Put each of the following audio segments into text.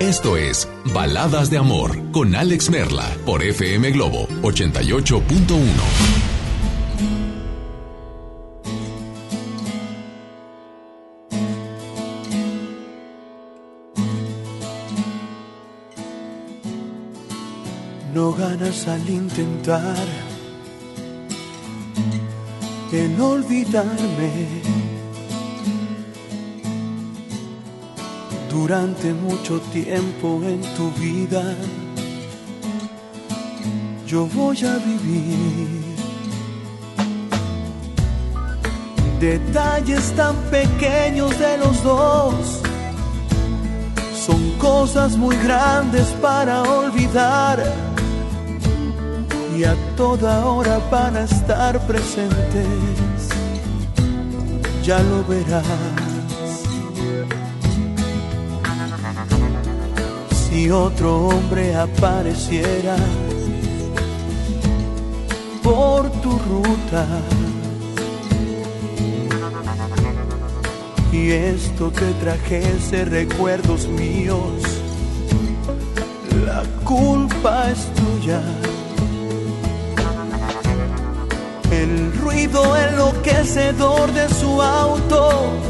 esto es Baladas de Amor con Alex Merla por FM Globo 88.1. No ganas al intentar en olvidarme. Durante mucho tiempo en tu vida, yo voy a vivir. Detalles tan pequeños de los dos son cosas muy grandes para olvidar y a toda hora para estar presentes. Ya lo verás. Si otro hombre apareciera por tu ruta y esto te trajese recuerdos míos, la culpa es tuya. El ruido enloquecedor de su auto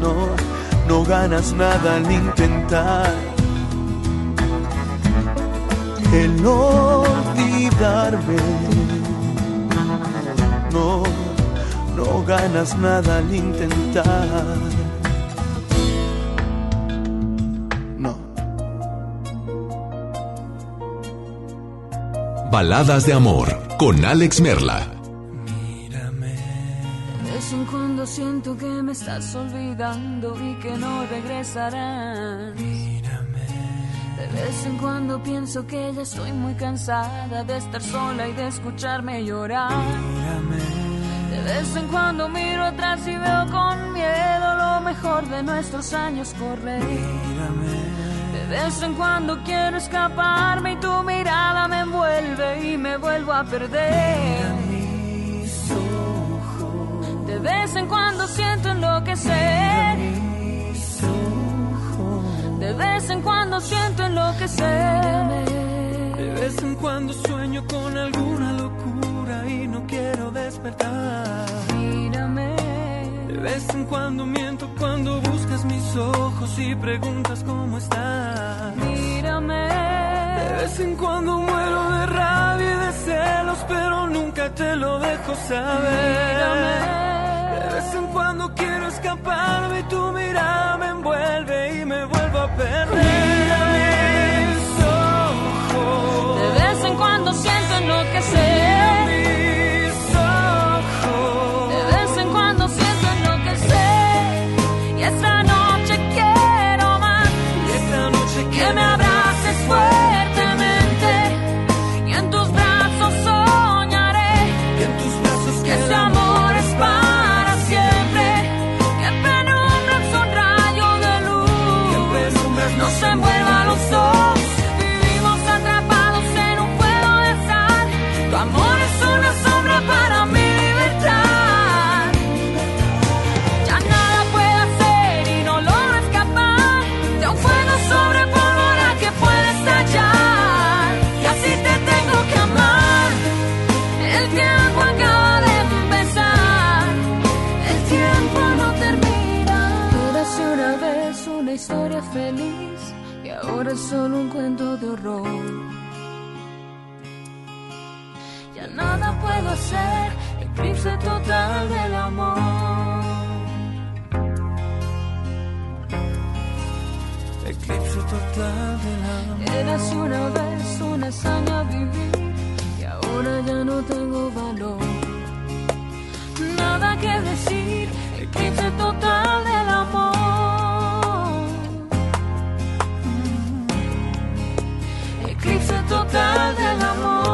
no, no ganas nada al intentar el olvidarme. No, no ganas nada al intentar. No. Baladas de amor con Alex Merla. Siento que me estás olvidando y que no regresarás. De vez en cuando pienso que ya estoy muy cansada de estar sola y de escucharme llorar. De vez en cuando miro atrás y veo con miedo lo mejor de nuestros años correr. De vez en cuando quiero escaparme y tu mirada me envuelve y me vuelvo a perder. De vez en cuando siento enloquecer. De vez en cuando siento enloquecer. De vez en cuando sueño con alguna locura y no quiero despertar. Mírame. De vez en cuando miento cuando buscas mis ojos y preguntas cómo estás. Mírame. De vez en cuando muero de rabia y de celos, pero nunca te lo dejo saber. Mírame. De vez en cuando quiero escaparme y tu mirada me envuelve y me vuelvo a perder. Solo un cuento de horror. Ya nada puedo hacer, eclipse total del amor. Eclipse total del amor. Era así una vez una hazaña vivir y ahora ya no tengo valor. Nada que decir, eclipse total del amor. Total del amor.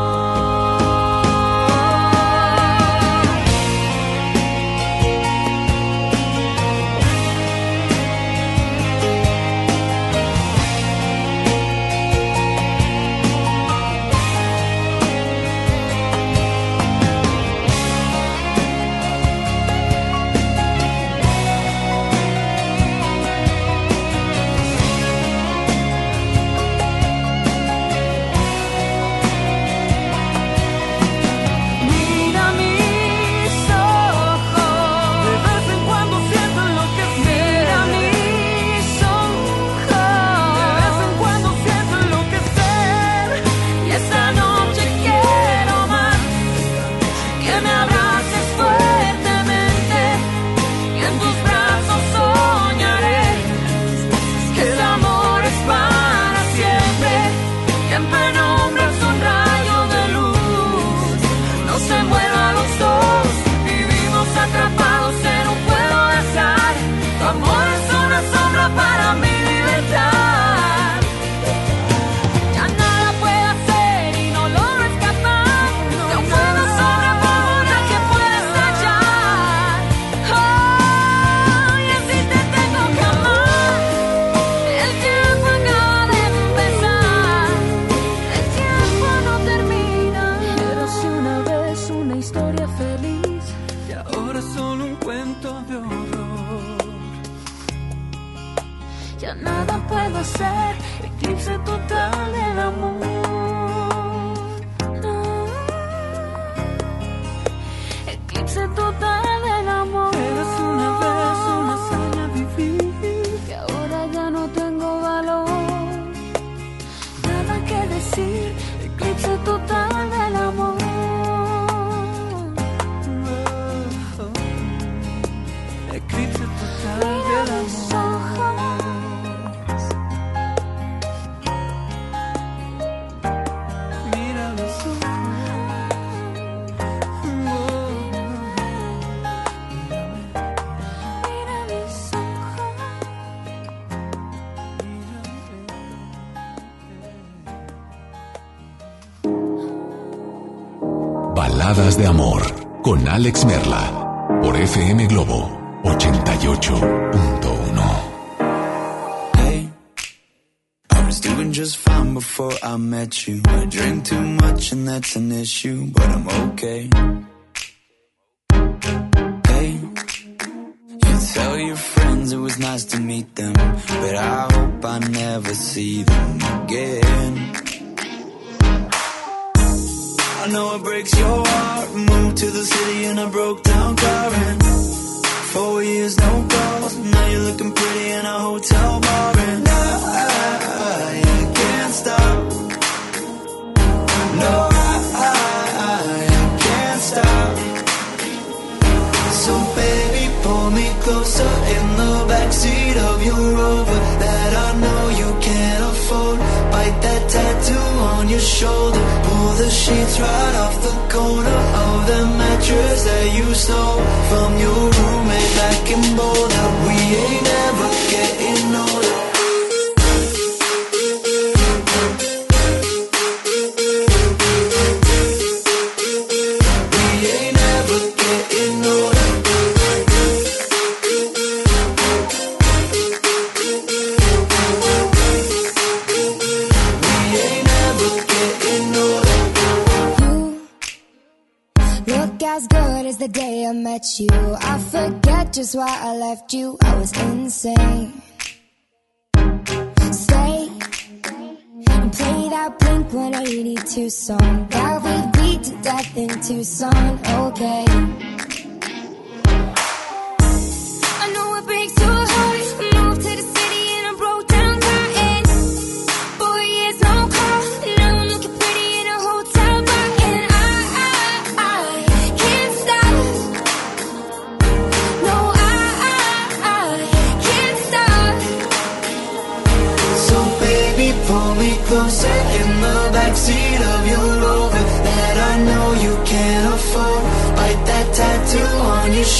Alex Merla por FM Globo 88.1. Hey, I was doing just fine before I met you. I drink too much and that's an issue, but I'm okay. 182 song that we beat to death in Tucson. Okay.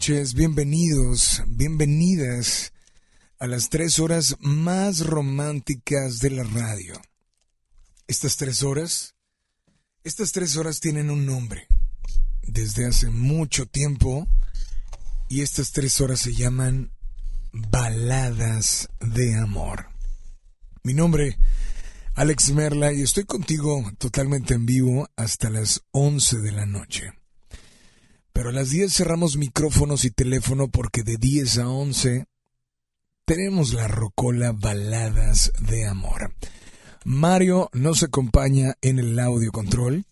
noches, bienvenidos, bienvenidas a las tres horas más románticas de la radio. Estas tres horas, estas tres horas tienen un nombre desde hace mucho tiempo y estas tres horas se llaman baladas de amor. Mi nombre, Alex Merla, y estoy contigo totalmente en vivo hasta las 11 de la noche. Pero a las 10 cerramos micrófonos y teléfono porque de 10 a 11 tenemos la rocola Baladas de Amor. Mario nos acompaña en el audio control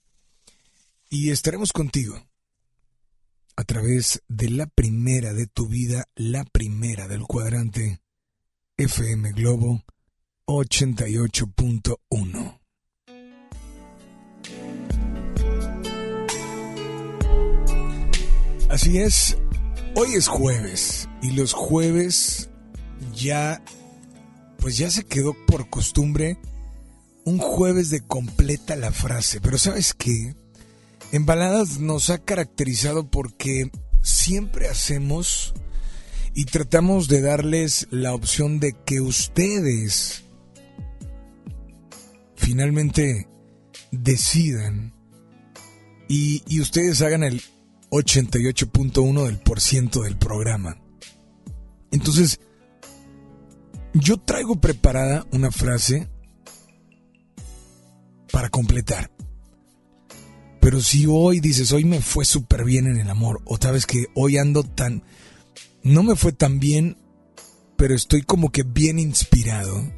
y estaremos contigo a través de la primera de tu vida, la primera del cuadrante FM Globo 88.1. Así es, hoy es jueves y los jueves ya, pues ya se quedó por costumbre un jueves de completa la frase. Pero ¿sabes qué? En baladas nos ha caracterizado porque siempre hacemos y tratamos de darles la opción de que ustedes finalmente decidan y, y ustedes hagan el 88.1 del por ciento del programa. Entonces, Yo traigo preparada una frase para completar. Pero si hoy dices, hoy me fue súper bien en el amor, o sabes que hoy ando tan... No me fue tan bien, pero estoy como que bien inspirado.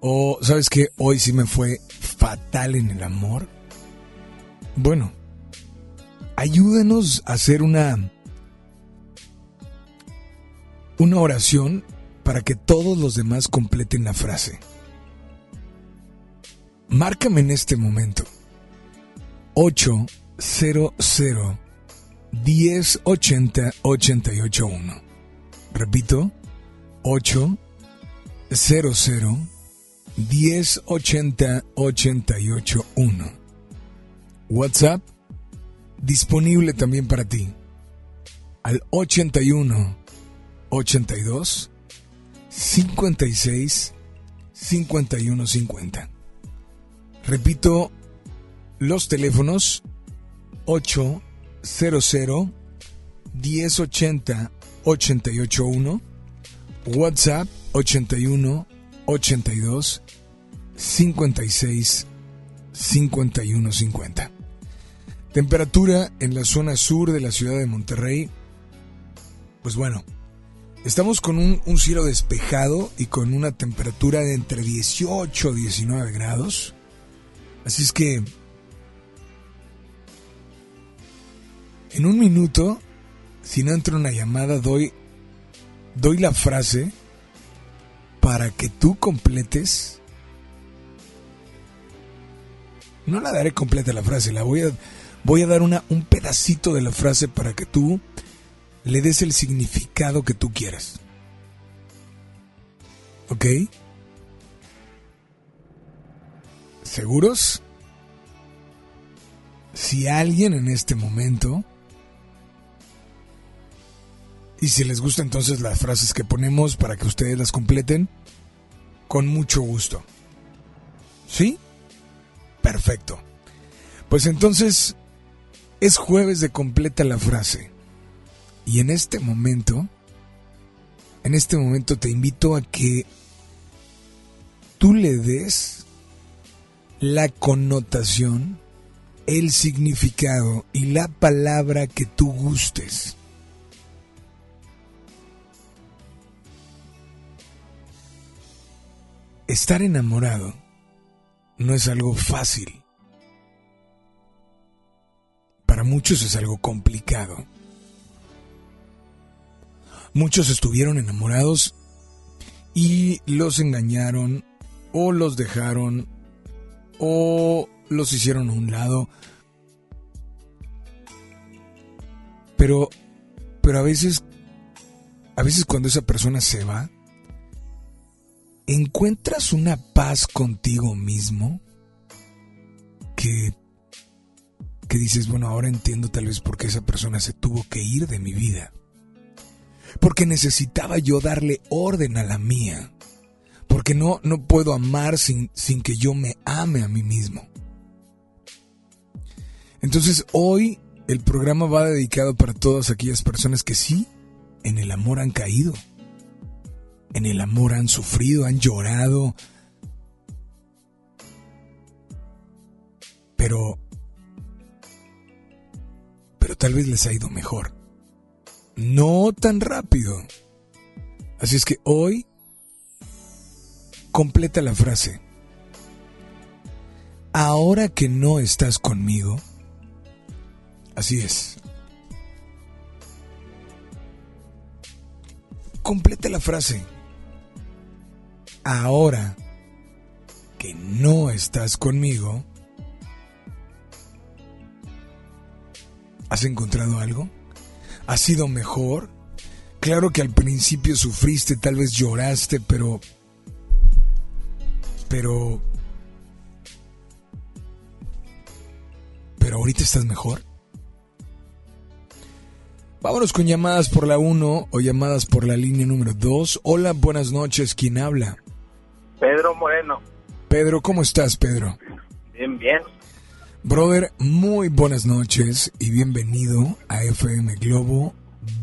O sabes que hoy sí me fue fatal en el amor. Bueno, ayúdenos a hacer una una oración para que todos los demás completen la frase. Márcame en este momento. 800 1080 881. Repito, 800 1080 881. WhatsApp disponible también para ti. Al 81 82 56 51 50. Repito, los teléfonos 800 1080 881, WhatsApp 81 82 56 51 50. Temperatura en la zona sur de la ciudad de Monterrey. Pues bueno, estamos con un, cielo despejado y con una temperatura de entre 18 y 19 grados. Así es que en un minuto, si no entra una llamada, doy, doy la frase para que tú completes. No la daré completa la frase, la voy a, voy a dar una, un pedacito de la frase para que tú le des el significado que tú quieras. ¿Ok? ¿Seguros? Si alguien en este momento, y si les gusta entonces las frases que ponemos para que ustedes las completen, con mucho gusto. ¿Sí? Perfecto. Pues entonces es jueves de completa la frase. Y en este momento, en este momento te invito a que tú le des la connotación, el significado y la palabra que tú gustes. Estar enamorado no es algo fácil. Para muchos es algo complicado. Muchos estuvieron enamorados y los engañaron o los dejaron o los hicieron a un lado. Pero, pero a veces, a veces cuando esa persona se va, encuentras una paz contigo mismo que, que dices, bueno, ahora entiendo tal vez por qué esa persona se tuvo que ir de mi vida. Porque necesitaba yo darle orden a la mía porque no, no puedo amar sin, sin que yo me ame a mí mismo. Entonces hoy el programa va dedicado para todas aquellas personas que sí, en el amor han caído, en el amor han sufrido, han llorado, pero, tal vez les ha ido mejor. No tan rápido. Así es que hoy Completa la frase. Ahora que no estás conmigo, así es. Completa la frase. Ahora que no estás conmigo, ¿has encontrado algo? ¿Ha sido mejor? Claro que al principio sufriste, tal vez lloraste, pero pero... Pero ahorita estás mejor. Vámonos con llamadas por la 1 o llamadas por la línea número 2. Hola, buenas noches. ¿Quién habla? Pedro Moreno. Pedro, ¿cómo estás, Pedro? Bien, bien. Brother, muy buenas noches y bienvenido a FM Globo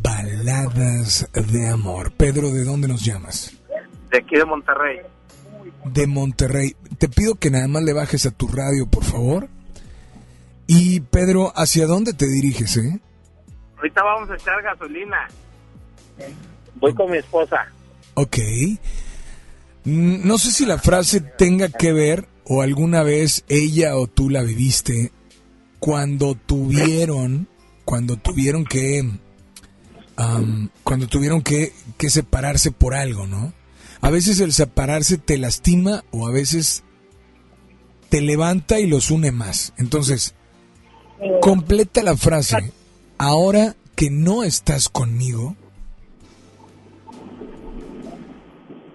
Baladas de Amor. Pedro, ¿de dónde nos llamas? De aquí de Monterrey. De Monterrey. Te pido que nada más le bajes a tu radio, por favor. Y Pedro, ¿hacia dónde te diriges, eh? Ahorita vamos a echar gasolina. Voy con mi esposa. Ok. Mm, No sé si la frase tenga que ver o alguna vez ella o tú la viviste cuando tuvieron, cuando tuvieron que, cuando tuvieron que, que separarse por algo, ¿no? A veces el separarse te lastima o a veces te levanta y los une más. Entonces, completa la frase. Ahora que no estás conmigo,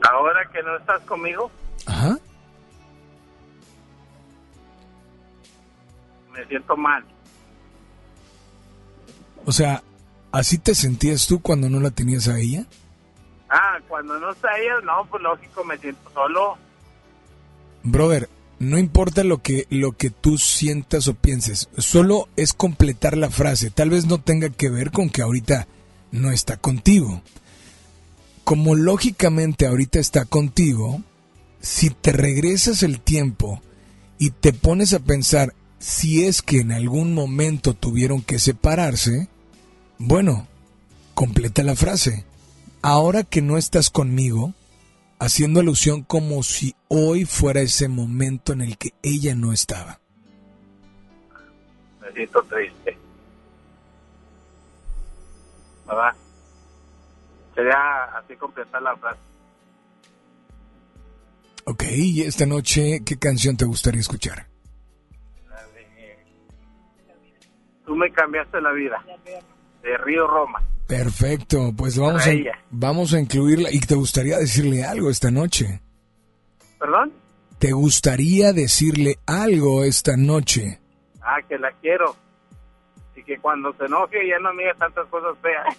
Ahora que no estás conmigo, ajá, me siento mal. O sea, ¿así te sentías tú cuando no la tenías a ella? Ah, cuando no está ella, no, pues lógico, me siento solo. Brother, no importa lo que lo que tú sientas o pienses, solo es completar la frase. Tal vez no tenga que ver con que ahorita no está contigo. Como lógicamente ahorita está contigo, si te regresas el tiempo y te pones a pensar si es que en algún momento tuvieron que separarse, bueno, completa la frase. Ahora que no estás conmigo, haciendo alusión como si hoy fuera ese momento en el que ella no estaba. Me siento triste. ¿Verdad? Sería así completar la frase. Ok, y esta noche, ¿qué canción te gustaría escuchar? Tú me cambiaste la vida. De Río Roma. Perfecto, pues vamos a, vamos a incluirla. ¿Y te gustaría decirle algo esta noche? ¿Perdón? ¿Te gustaría decirle algo esta noche? Ah, que la quiero. Y que cuando se enoje ya no me diga tantas cosas feas.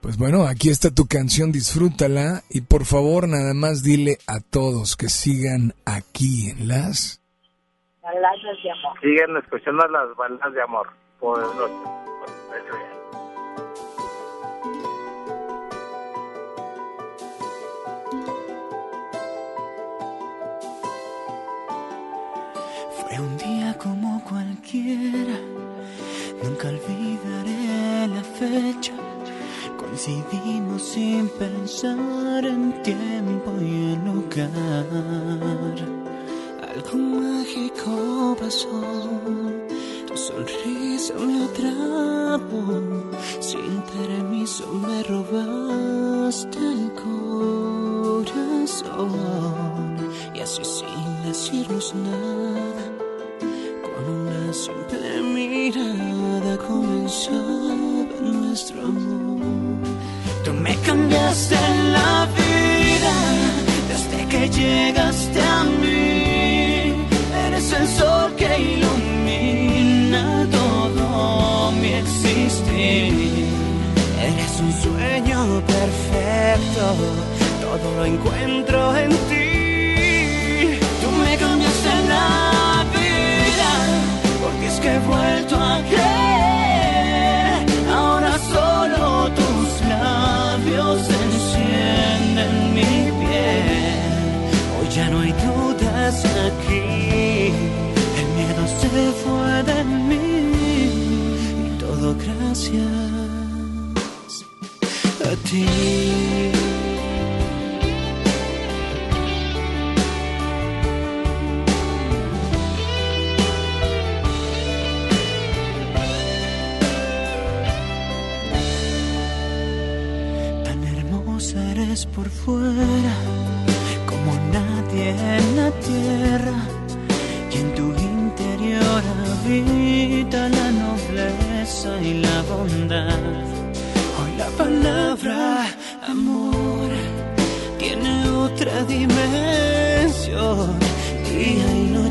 Pues bueno, aquí está tu canción, disfrútala y por favor nada más dile a todos que sigan aquí en las... Baladas de amor. Siguen escuchando las balas de amor. Por Ya. Fue un día como cualquiera, nunca olvidaré la fecha. Coincidimos sin pensar en tiempo y en lugar. Algo mágico pasó, tu sonrisa me atrapó. Sin permiso me robaste el corazón. Y así sin decirnos nada, todo lo encuentro en ti. Tú me cambiaste la vida, porque es que he vuelto a creer. Ahora solo tus labios encienden mi piel. Hoy ya no hay dudas aquí, el miedo se fue de mí y todo gracias a ti.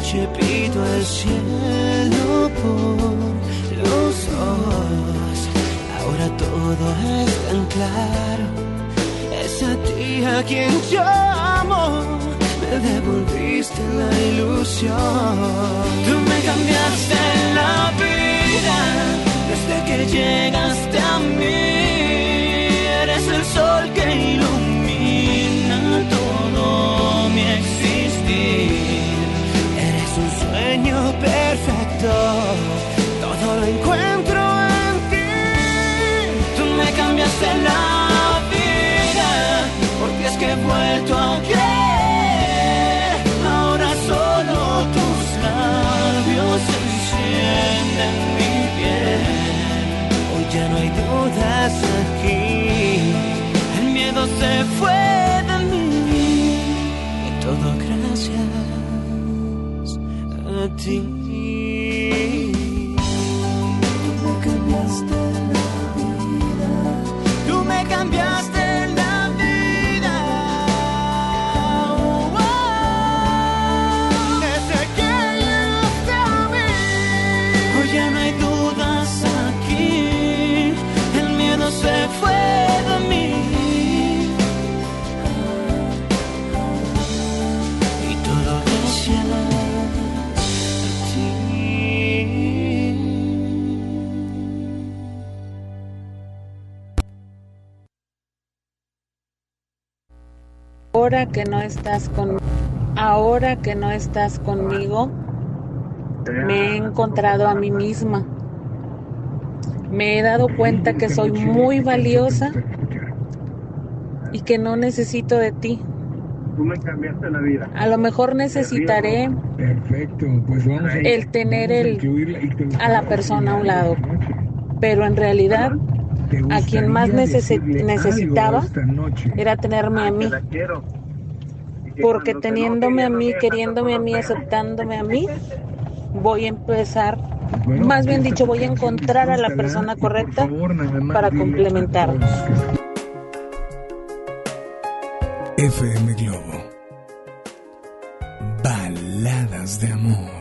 Noche pido al cielo por los dos. Ahora todo es tan claro. Es a ti a quien llamo. Me devolviste la ilusión. Tú me cambiaste la vida desde que llegaste a mí. Eres el sol lo perfecto, todo lo encuentro en ti. Tú me cambiaste la vida, porque es que he vuelto a creer. Ahora solo tus labios encienden mi piel. Hoy ya no hay dudas aquí, el miedo se fue a Ahora que no estás con ahora que no estás conmigo, me he encontrado a mí misma. Me he dado cuenta que soy muy valiosa y que no necesito de ti. Tú me cambiaste la vida. A lo mejor necesitaré Perfecto, pues vamos a el tener el a la persona a un lado, pero en realidad ¿Te a quien más necesitaba era tenerme a mí. La quiero. Y que Porque teniéndome a mí, queriéndome a mí, aceptándome a mí, voy a empezar, más bien esta dicho, voy a encontrar a la persona correcta para complementarnos. FM Globo. Baladas de amor.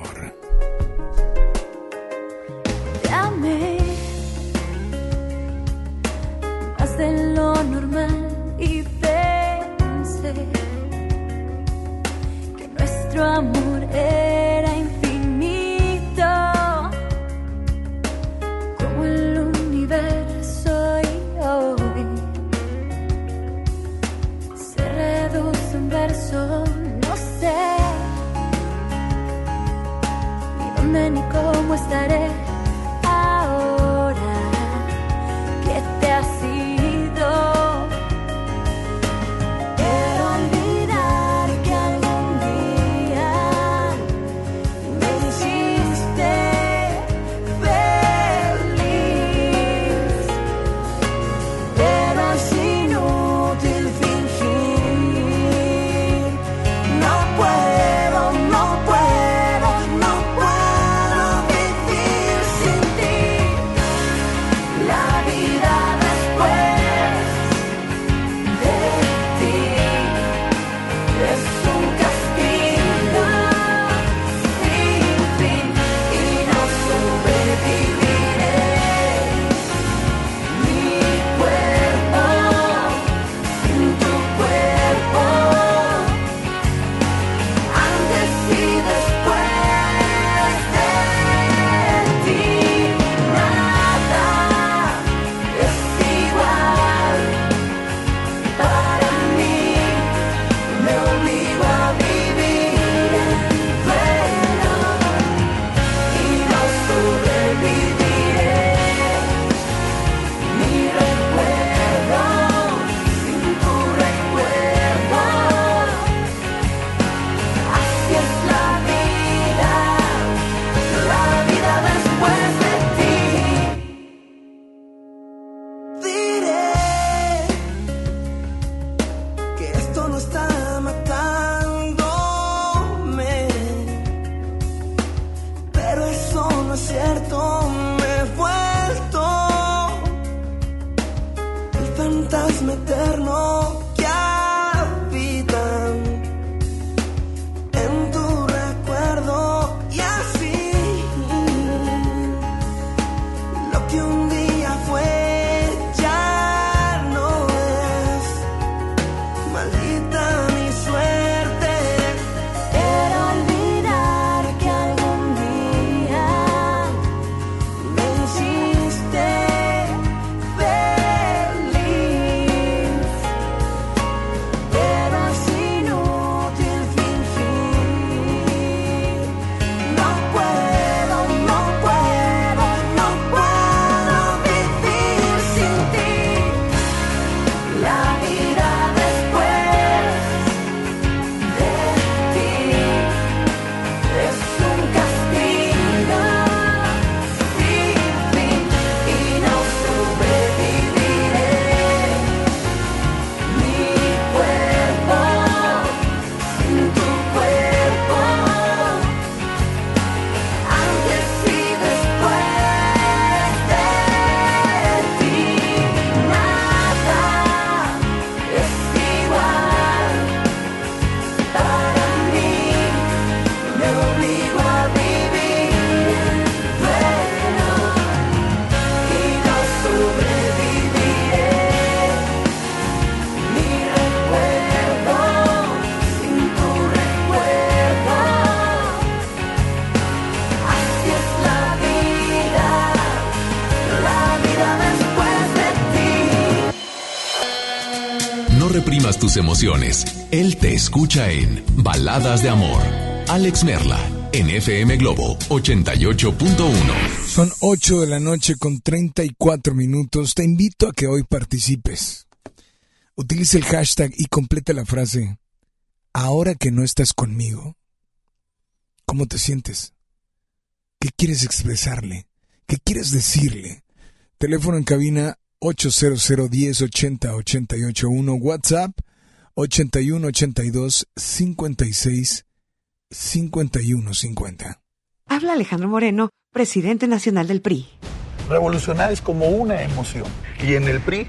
Emociones. Él te escucha en Baladas de Amor. Alex Merla, en FM Globo 88.1. Son 8 de la noche con 34 minutos. Te invito a que hoy participes. Utilice el hashtag y complete la frase. Ahora que no estás conmigo, ¿cómo te sientes? ¿Qué quieres expresarle? ¿Qué quieres decirle? Teléfono en cabina 800 1080 881 WhatsApp 81 82 56 51 50. Habla Alejandro Moreno, presidente nacional del PRI. Revolucionar es como una emoción. Y en el PRI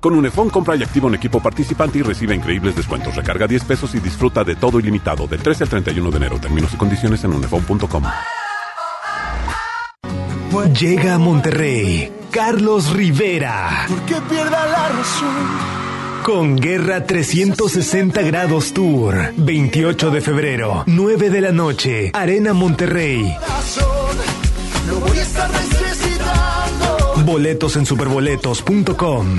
Con Unifón compra y activa un equipo participante y recibe increíbles descuentos. Recarga 10 pesos y disfruta de todo ilimitado del 13 al 31 de enero. Términos y condiciones en unifón.com. Llega a Monterrey Carlos Rivera. Que pierda la razón. Con Guerra 360 Grados Tour. 28 de febrero, 9 de la noche. Arena Monterrey. Lo voy a estar necesitando. Boletos en superboletos.com.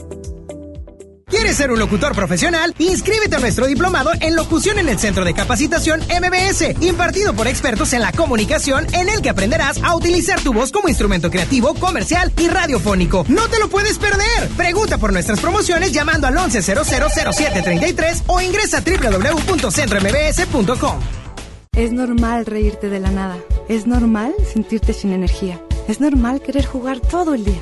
¿Quieres ser un locutor profesional? Inscríbete a nuestro diplomado en locución en el Centro de Capacitación MBS, impartido por expertos en la comunicación, en el que aprenderás a utilizar tu voz como instrumento creativo, comercial y radiofónico. ¡No te lo puedes perder! Pregunta por nuestras promociones llamando al 11000733 o ingresa a www.centrombs.com. Es normal reírte de la nada. Es normal sentirte sin energía. Es normal querer jugar todo el día.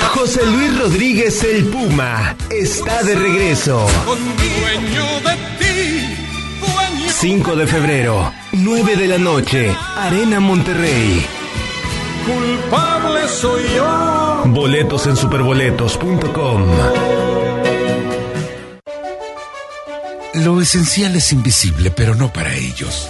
José Luis Rodríguez el Puma está de regreso. 5 de febrero, 9 de la noche, Arena Monterrey. Culpable soy yo. Boletos en superboletos.com. Lo esencial es invisible, pero no para ellos.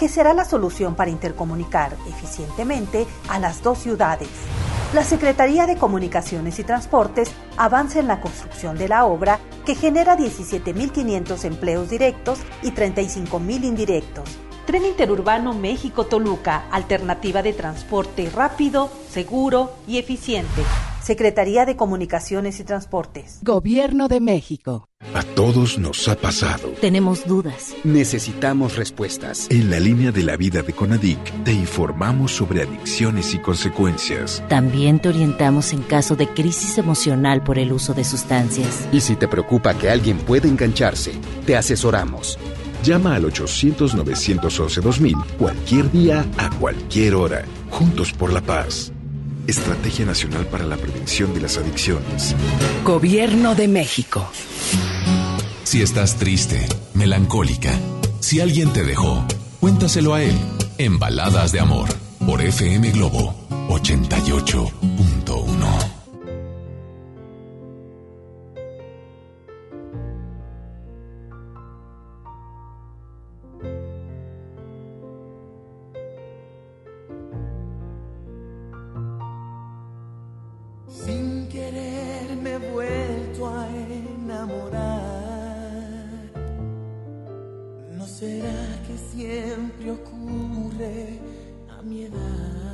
que será la solución para intercomunicar eficientemente a las dos ciudades. la Secretaría de Comunicaciones y Transportes avanza en la construcción de la obra que genera 17.500 empleos directos y 35.000 indirectos. Tren Interurbano México-Toluca, alternativa de transporte rápido, seguro y eficiente. Secretaría de Comunicaciones y Transportes. Gobierno de México. A todos nos ha pasado. Tenemos dudas. Necesitamos respuestas. En la línea de la vida de Conadic te informamos sobre adicciones y consecuencias. También te orientamos en caso de crisis emocional por el uso de sustancias. Y si te preocupa que alguien pueda engancharse, te asesoramos. Llama al 800-911-2000 cualquier día, a cualquier hora. Juntos por la paz. Estrategia Nacional para la Prevención de las Adicciones. Gobierno de México. Si estás triste, melancólica, si alguien te dejó, cuéntaselo a él en Baladas de Amor por FM Globo 88.1. Sin querer me he vuelto a enamorar. ¿No será que siempre ocurre a mi edad?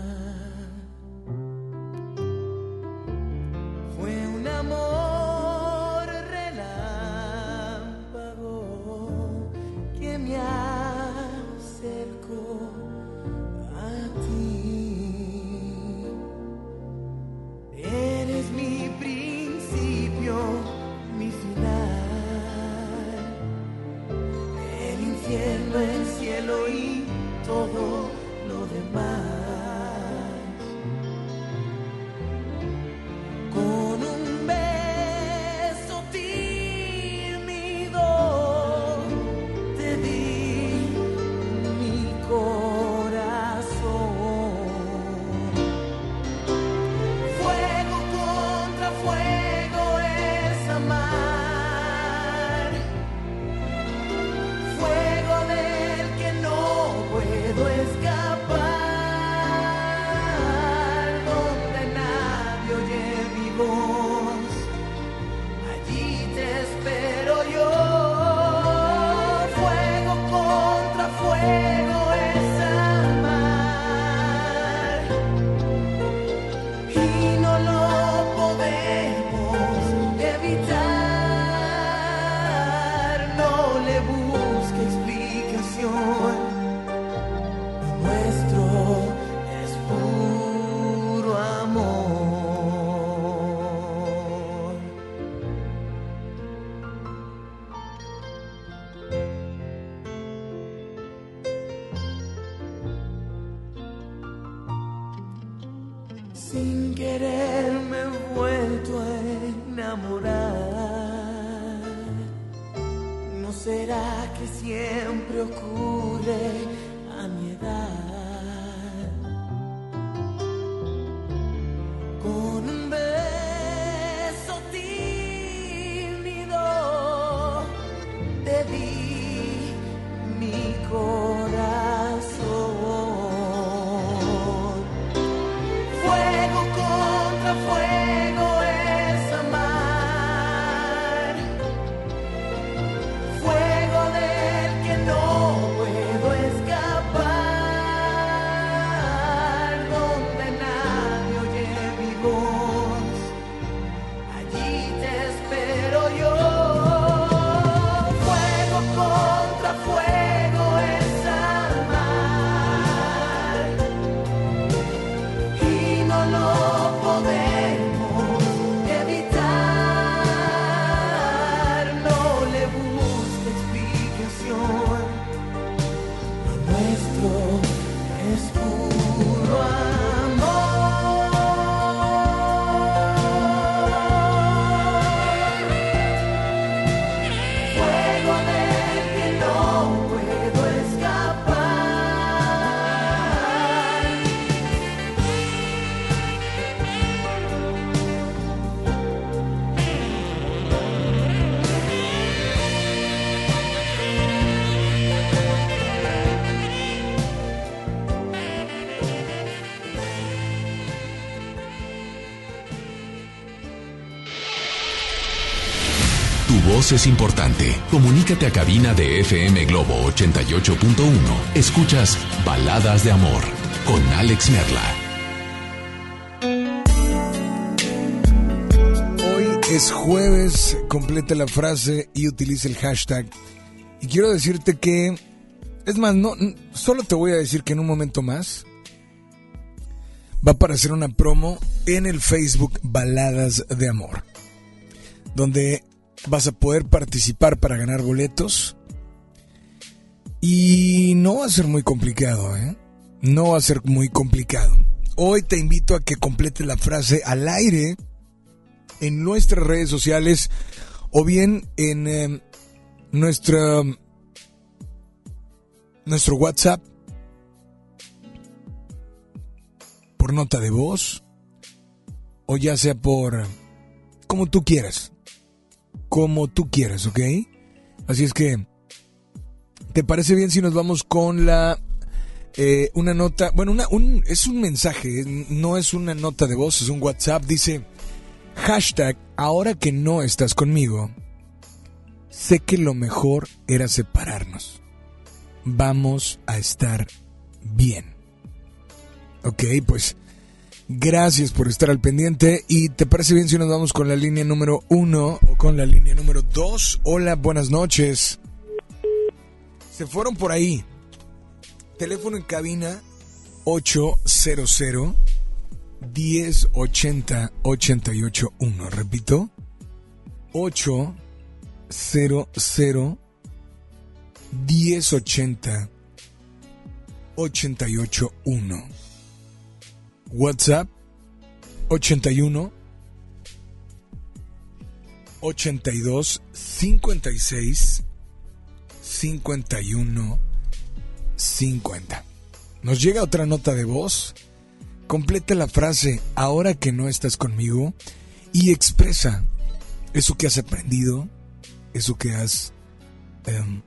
Voz es importante. Comunícate a cabina de FM Globo 88.1. Escuchas Baladas de Amor con Alex Merla. Hoy es jueves, completa la frase y utiliza el hashtag. Y quiero decirte que, es más, no, solo te voy a decir que en un momento más va a aparecer una promo en el Facebook Baladas de Amor, donde vas a poder participar para ganar boletos. Y no va a ser muy complicado, ¿eh? No va a ser muy complicado. Hoy te invito a que completes la frase al aire en nuestras redes sociales o bien en eh, nuestra nuestro WhatsApp por nota de voz o ya sea por como tú quieras como tú quieras ¿ok? así es que ¿te parece bien si nos vamos con la eh, una nota bueno una, un, es un mensaje no es una nota de voz es un WhatsApp dice Hashtag, ahora que no estás conmigo, sé que lo mejor era separarnos. Vamos a estar bien. Ok, pues gracias por estar al pendiente. ¿Y te parece bien si nos vamos con la línea número uno o con la línea número dos? Hola, buenas noches. Se fueron por ahí. Teléfono en cabina 800 1080 881. Repito, 800 1080 881. WhatsApp 81 82 56 51 50. Nos llega otra nota de voz. Completa la frase ahora que no estás conmigo y expresa eso que has aprendido, eso que has em,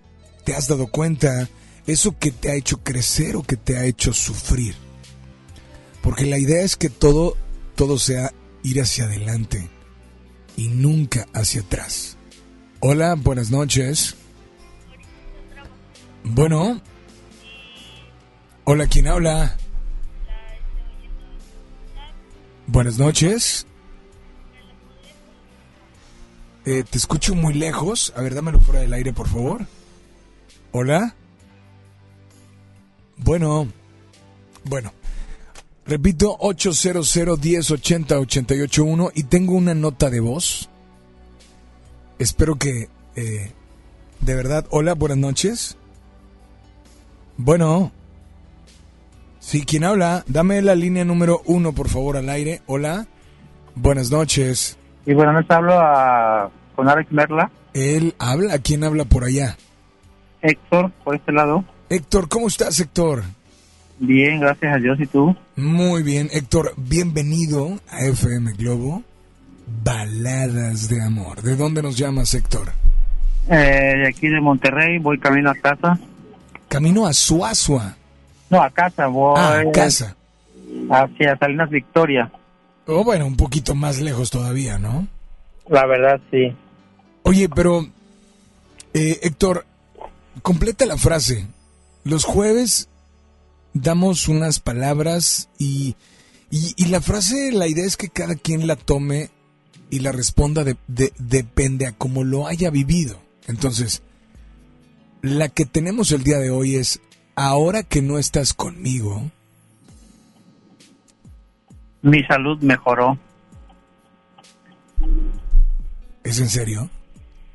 te has dado cuenta, eso que te ha hecho crecer o que te ha hecho sufrir. Porque la idea es que todo todo sea ir hacia adelante y nunca hacia atrás. Hola, buenas noches. Bueno. Hola, ¿quién habla? Buenas noches. Eh, te escucho muy lejos. A ver, dámelo fuera del aire, por favor. Hola. Bueno. Bueno. Repito, 800 1080 881 y tengo una nota de voz. Espero que... eh, de verdad, hola, buenas noches. Bueno. Sí, ¿quién habla? Dame la línea número uno, por favor, al aire. Hola. Buenas noches. Y buenas noches, hablo a, con Alex Merla. Él habla. ¿Quién habla por allá? Héctor, por este lado. Héctor, ¿cómo estás, Héctor? Bien, gracias a Dios. ¿Y tú? Muy bien, Héctor. Bienvenido a FM Globo. Baladas de amor. ¿De dónde nos llamas, Héctor? Eh, de aquí de Monterrey, voy camino a casa. Camino a Suazua. No, a casa, voy. Ah, a casa. Hacia Salinas Victoria. O bueno, un poquito más lejos todavía, ¿no? La verdad, sí. Oye, pero, eh, Héctor, completa la frase. Los jueves damos unas palabras y, y, y la frase, la idea es que cada quien la tome y la responda de, de- depende a cómo lo haya vivido. Entonces, la que tenemos el día de hoy es, ahora que no estás conmigo, Mi salud mejoró. ¿es en serio?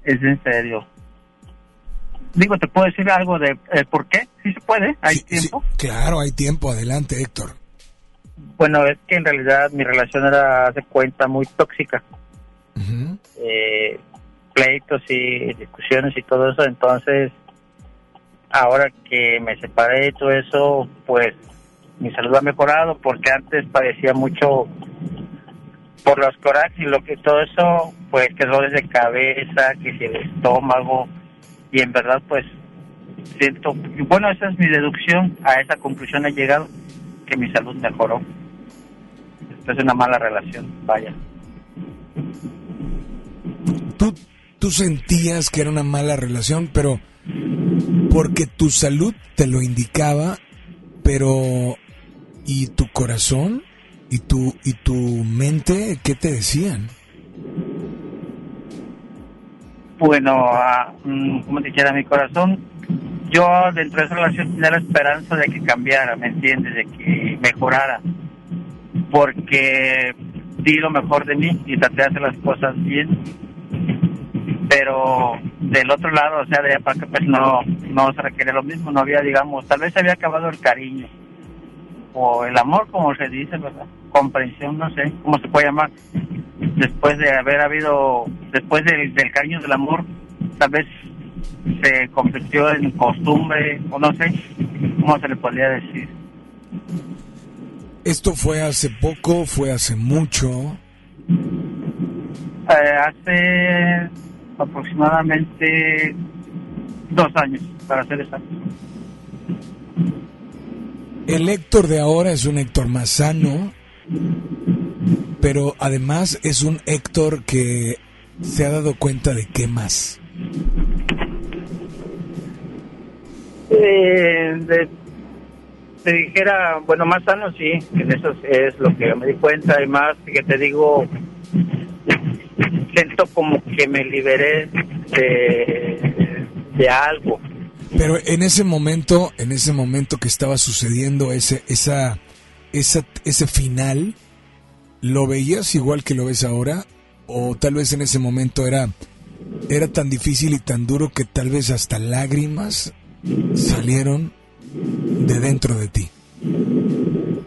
Es en serio. Digo, ¿te puedo decir algo de eh, por qué? ¿Sí se puede? ¿Hay tiempo? Claro, hay tiempo, adelante, Héctor. Bueno, es que en realidad mi relación era, hace cuenta, muy tóxica. Eh, pleitos y discusiones y todo eso. Entonces, ahora que me separé y todo eso, pues mi salud ha mejorado porque antes padecía mucho por los corajes y lo que todo eso, pues que dolores de cabeza, que si el estómago y en verdad pues siento, bueno, esa es mi deducción, a esa conclusión he llegado, que mi salud mejoró. Esto es una mala relación, vaya. ¿Tú tú sentías que era una mala relación, pero porque tu salud te lo indicaba, pero ¿y tu corazón? ¿Y tu, y tu mente qué te decían? Bueno, ah, mm, como dijera, mi corazón, yo dentro de esa relación tenía la esperanza de que cambiara, ¿me entiendes? De que mejorara. Porque di lo mejor de mí y traté de hacer las cosas bien. Pero del otro lado, o sea, de acá, pues no, no se requiere lo mismo, no había, digamos, tal vez se había acabado el cariño o el amor, como se dice, ¿verdad? Comprensión, no sé cómo se puede llamar. Después de haber habido, después del, del cariño del amor, tal vez se convirtió en costumbre, o no sé cómo se le podría decir. ¿Esto fue hace poco? ¿Fue hace mucho? Eh, hace aproximadamente dos años, para ser exacto. El Héctor de ahora es un Héctor más sano, pero además es un Héctor que se ha dado cuenta de qué más. Eh, de, te dijera, bueno, más sano sí, que eso es lo que me di cuenta y más que te digo, siento como que me liberé de, de algo. Pero en ese momento, en ese momento que estaba sucediendo ese, esa, esa, ese final, ¿lo veías igual que lo ves ahora? O tal vez en ese momento era, era tan difícil y tan duro que tal vez hasta lágrimas salieron de dentro de ti.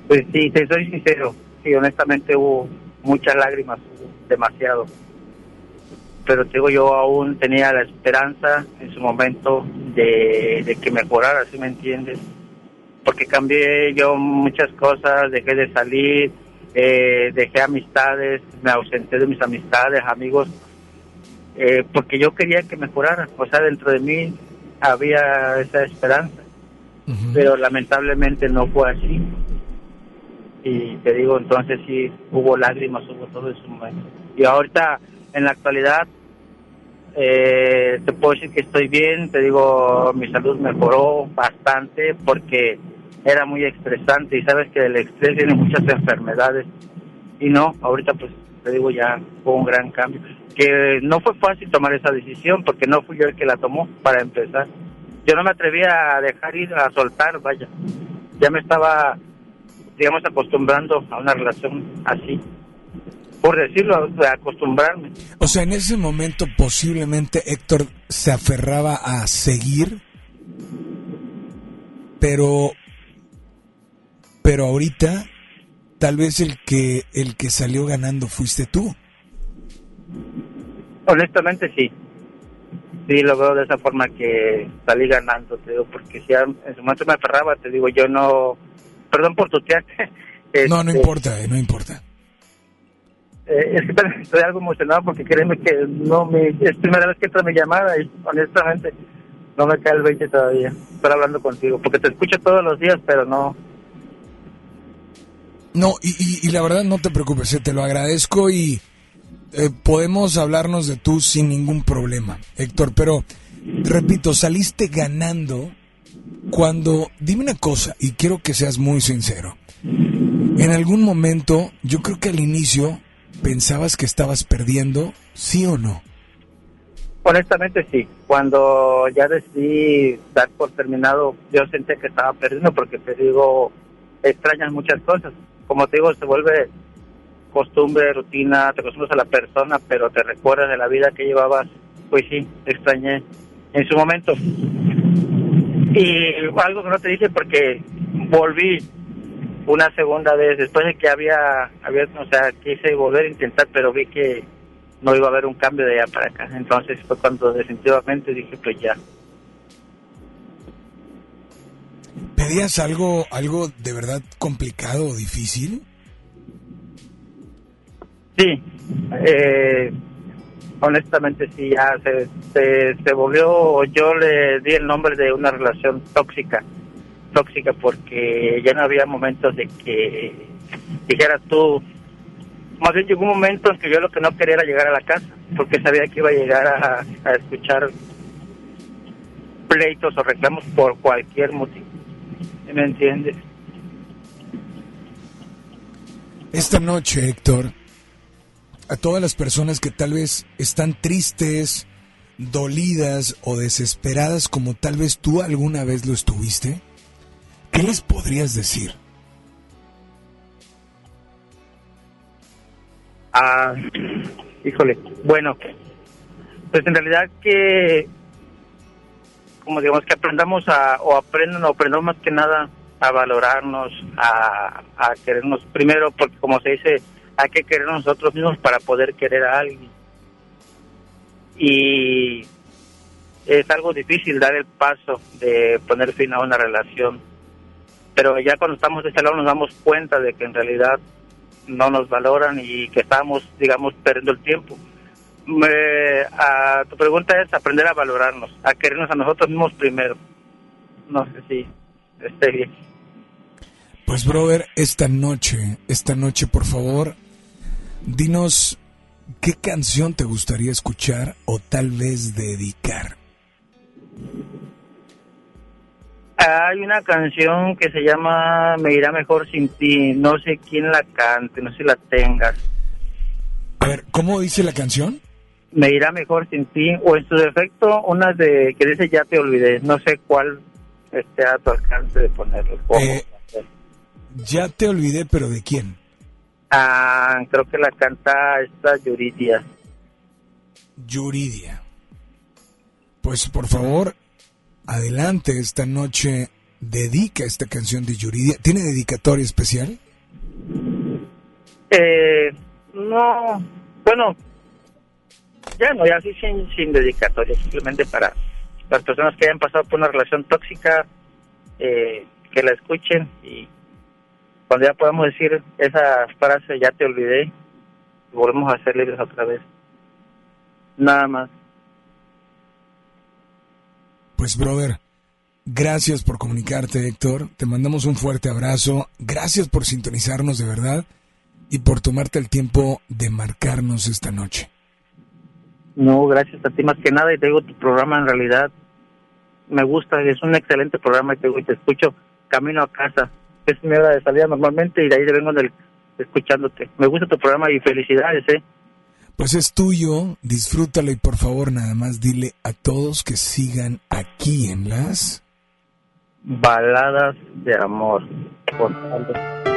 Pues sí, te soy sincero, sí, honestamente hubo muchas lágrimas, demasiado. Pero te digo, yo aún tenía la esperanza en su momento de, que mejorara, ¿sí me entiendes? Porque cambié yo muchas cosas, dejé de salir, eh, dejé amistades, me ausenté de mis amistades, amigos, eh, porque yo quería que mejorara, o sea, dentro de mí había esa esperanza, pero lamentablemente no fue así. Y te digo, entonces sí, hubo lágrimas, hubo todo en su momento. Y ahorita, en la actualidad, eh, te puedo decir que estoy bien, te digo, mi salud mejoró bastante porque era muy estresante y sabes que el estrés tiene muchas enfermedades. Y no, ahorita pues te digo ya fue un gran cambio. Que no fue fácil tomar esa decisión porque no fui yo el que la tomó para empezar. Yo no me atrevía a dejar ir, a soltar, vaya. Ya me estaba, digamos, acostumbrando a una relación así. Por decirlo, de acostumbrarme. O sea, en ese momento posiblemente Héctor se aferraba a seguir, pero, pero ahorita tal vez el que el que salió ganando fuiste tú. Honestamente sí. Sí, lo veo de esa forma que salí ganando, te digo, porque si en su momento me aferraba, te digo, yo no... Perdón por tutearte. No, no Este, importa, eh, no importa. eh, es que estoy algo emocionado porque créeme que no me... Es primera vez que entra mi llamada y honestamente no me cae el 20 todavía. Estoy hablando contigo, porque te escucho todos los días, pero no... No, y, y- y la verdad no te preocupes, eh, te lo agradezco y eh, podemos hablarnos de tú sin ningún problema, Héctor, pero repito, saliste ganando cuando, dime una cosa, y quiero que seas muy sincero, en algún momento, yo creo que al inicio, pensabas que estabas perdiendo, sí o no. Honestamente sí. Cuando ya decidí dar por terminado, yo sentí que estaba perdiendo porque te digo, extrañas muchas cosas. Como te digo, se vuelve costumbre, rutina, te acostumbras a la persona, pero te recuerdas de la vida que llevabas. Pues sí, extrañé en su momento. Y algo que no te dije porque volví una segunda vez después de que había, había o sea, quise volver a intentar, pero vi que no iba a haber un cambio de allá para acá. Entonces fue cuando definitivamente dije, pues ya. ¿Pedías algo, algo de verdad complicado o difícil? Sí, eh, honestamente sí, ya se, se, se volvió, yo le di el nombre de una relación tóxica, tóxica porque ya no había momentos de que dijeras tú, más bien llegó un momento en que yo lo que no quería era llegar a la casa, porque sabía que iba a llegar a, a escuchar pleitos o reclamos por cualquier motivo. ¿Sí ¿Me entiendes? Esta noche, Héctor, a todas las personas que tal vez están tristes, dolidas o desesperadas como tal vez tú alguna vez lo estuviste, ¿qué les podrías decir? Ah, híjole, bueno, pues en realidad que, como digamos que aprendamos a, o aprendan o aprendamos más que nada a valorarnos, a, querernos primero, porque como se dice, hay que querer nosotros mismos para poder querer a alguien. Y es algo difícil dar el paso de poner fin a una relación. Pero ya cuando estamos de este lado nos damos cuenta de que en realidad no nos valoran y que estamos, digamos, perdiendo el tiempo. Me, a, tu pregunta es aprender a valorarnos, a querernos a nosotros mismos primero. No sé si esté bien. Pues, brother, esta noche, esta noche, por favor, dinos qué canción te gustaría escuchar o tal vez dedicar. Hay una canción que se llama Me irá mejor sin ti. No sé quién la cante, no sé si la tengas. A ver, ¿cómo dice la canción? Me irá mejor sin ti. O en su defecto, una de que dice Ya te olvidé. No sé cuál esté a tu alcance de ponerlo. Eh, ya te olvidé, pero ¿de quién? Ah, creo que la canta esta Yuridia. Yuridia. Pues por favor, adelante esta noche. Dedica esta canción de Yuridia. ¿Tiene dedicatoria especial? Eh, no, bueno, ya no, ya sí sin, sin dedicatoria, simplemente para las personas que hayan pasado por una relación tóxica, eh, que la escuchen y cuando ya podamos decir esa frase, ya te olvidé, volvemos a ser libres otra vez. Nada más. Pues, brother, gracias por comunicarte, Héctor. Te mandamos un fuerte abrazo. Gracias por sintonizarnos de verdad y por tomarte el tiempo de marcarnos esta noche. No, gracias a ti más que nada y te digo, tu programa en realidad me gusta, es un excelente programa y te, te escucho camino a casa. Es mi hora de salida normalmente y de ahí te vengo del, escuchándote. Me gusta tu programa y felicidades, ¿eh? Pues es tuyo, disfrútalo y por favor nada más dile a todos que sigan aquí en las baladas de amor. Por favor.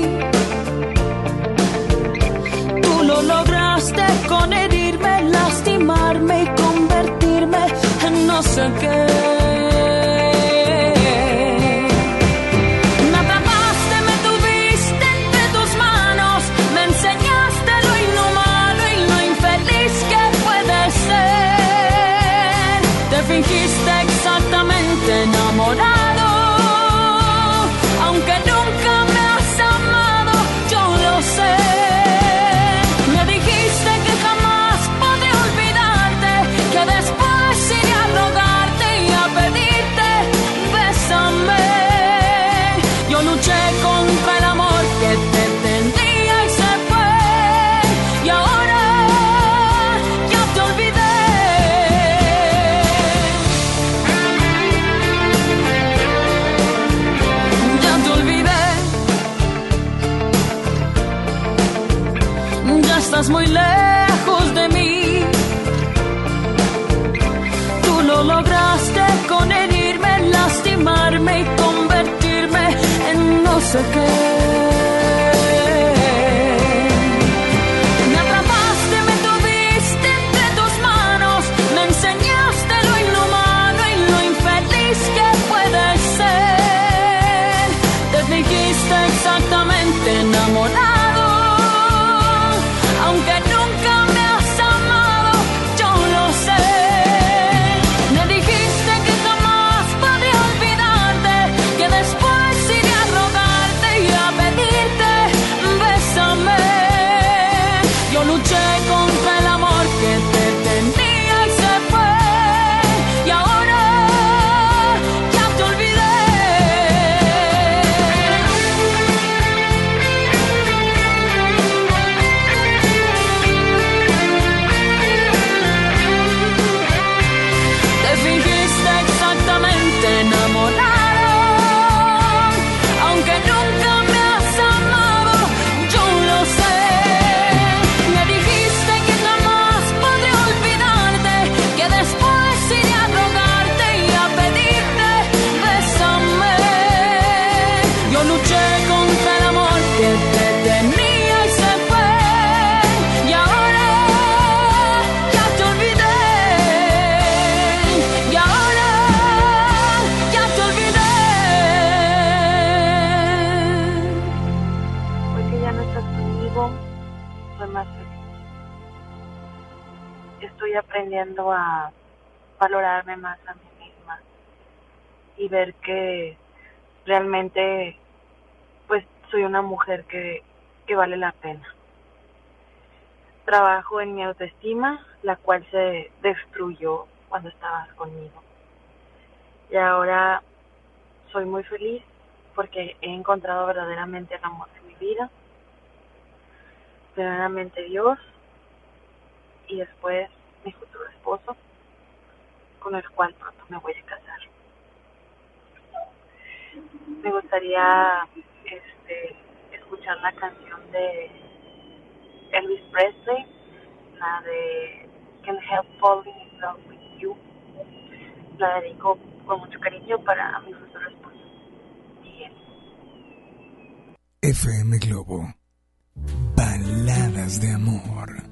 Con herirme, lastimarme y convertirme en no sé qué. En a valorarme más a mí misma y ver que realmente pues soy una mujer que, que vale la pena. Trabajo en mi autoestima, la cual se destruyó cuando estabas conmigo. Y ahora soy muy feliz porque he encontrado verdaderamente el amor de mi vida, verdaderamente Dios y después mi futuro esposo, con el cual pronto me voy a casar. Me gustaría este, escuchar la canción de Elvis Presley, la de Can't Help Falling in Love with You. La dedico con mucho cariño para mi futuro esposo. Miguel. FM Globo. Baladas de amor.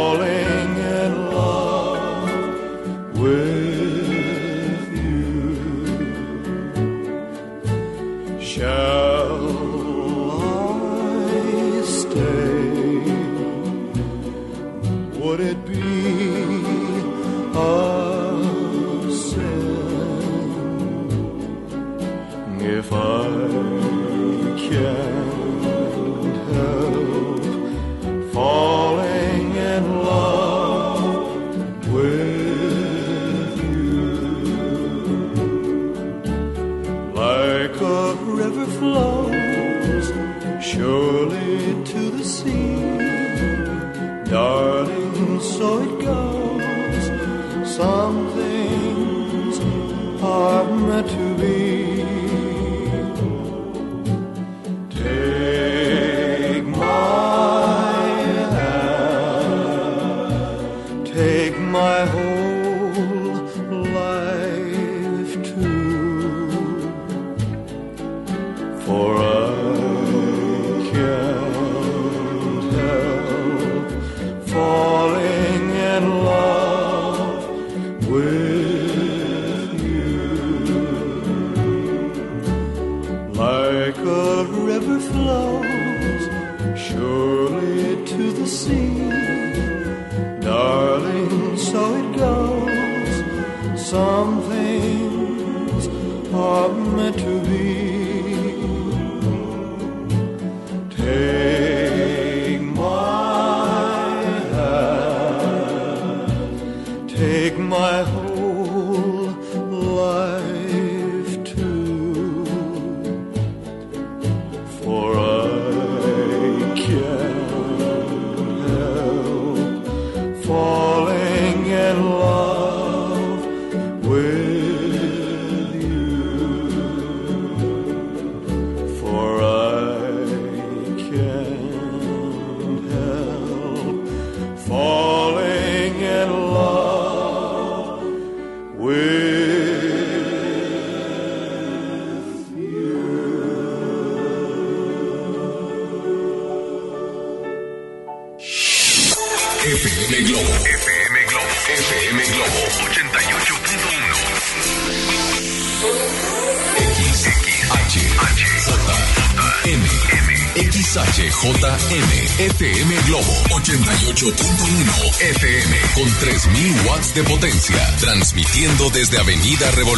my home.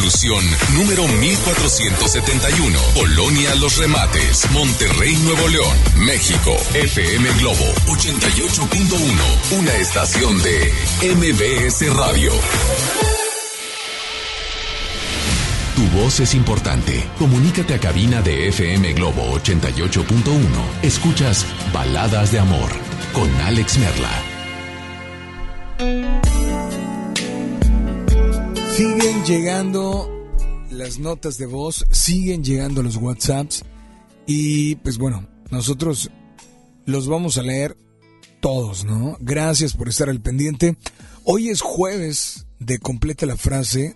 Revolución, número 1471, Colonia Los Remates, Monterrey, Nuevo León, México. FM Globo 88.1, una estación de MBS Radio. Tu voz es importante. Comunícate a cabina de FM Globo 88.1. Escuchas Baladas de Amor con Alex Merla. Llegando las notas de voz, siguen llegando los WhatsApps y pues bueno, nosotros los vamos a leer todos, ¿no? Gracias por estar al pendiente. Hoy es jueves de completa la frase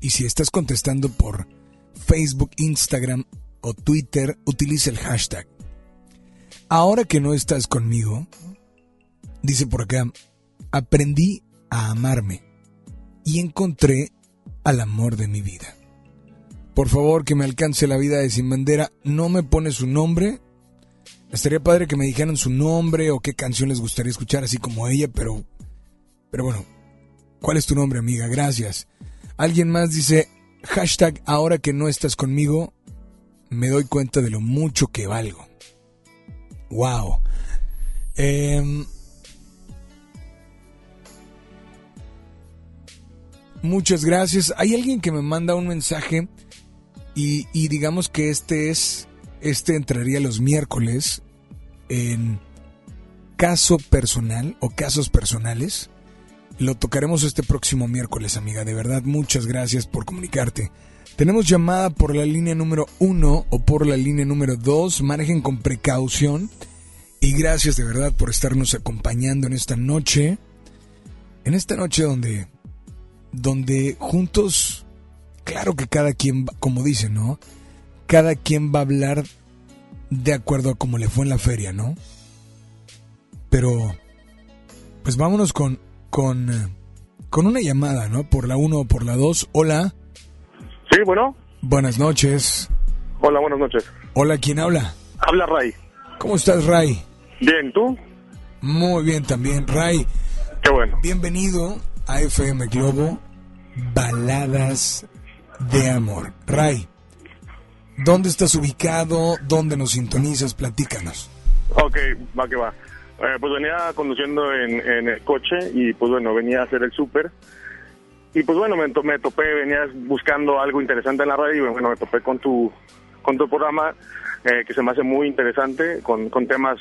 Y si estás contestando por Facebook, Instagram o Twitter, utiliza el hashtag. Ahora que no estás conmigo, dice por acá, aprendí a amarme y encontré al amor de mi vida. Por favor, que me alcance la vida de Sin Bandera. No me pone su nombre. Estaría padre que me dijeran su nombre o qué canción les gustaría escuchar, así como ella, pero. Pero bueno, ¿cuál es tu nombre, amiga? Gracias. Alguien más dice: hashtag ahora que no estás conmigo, me doy cuenta de lo mucho que valgo. Wow. Em, muchas gracias. Hay alguien que me manda un mensaje y, y digamos que este es, este entraría los miércoles en caso personal o casos personales. Lo tocaremos este próximo miércoles, amiga. De verdad, muchas gracias por comunicarte. Tenemos llamada por la línea número uno o por la línea número dos. Manejen con precaución. Y gracias de verdad por estarnos acompañando en esta noche. En esta noche donde, donde juntos Claro que cada quien, como dice, ¿no? Cada quien va a hablar de acuerdo a cómo le fue en la feria, ¿no? Pero, pues vámonos con, con, con una llamada, ¿no? Por la 1 o por la 2. Hola. Sí, bueno. Buenas noches. Hola, buenas noches. Hola, ¿quién habla? Habla Ray. ¿Cómo estás, Ray? Bien, ¿tú? Muy bien también, Ray. Qué bueno. Bienvenido a FM Globo, Baladas de amor. Ray, ¿dónde estás ubicado? ¿Dónde nos sintonizas? Platícanos. Ok, va que va. Eh, pues venía conduciendo en, el coche y pues bueno, venía a hacer el súper. Y pues bueno, me, me, topé, venía buscando algo interesante en la radio y bueno, me topé con tu, con tu programa eh, que se me hace muy interesante, con, con temas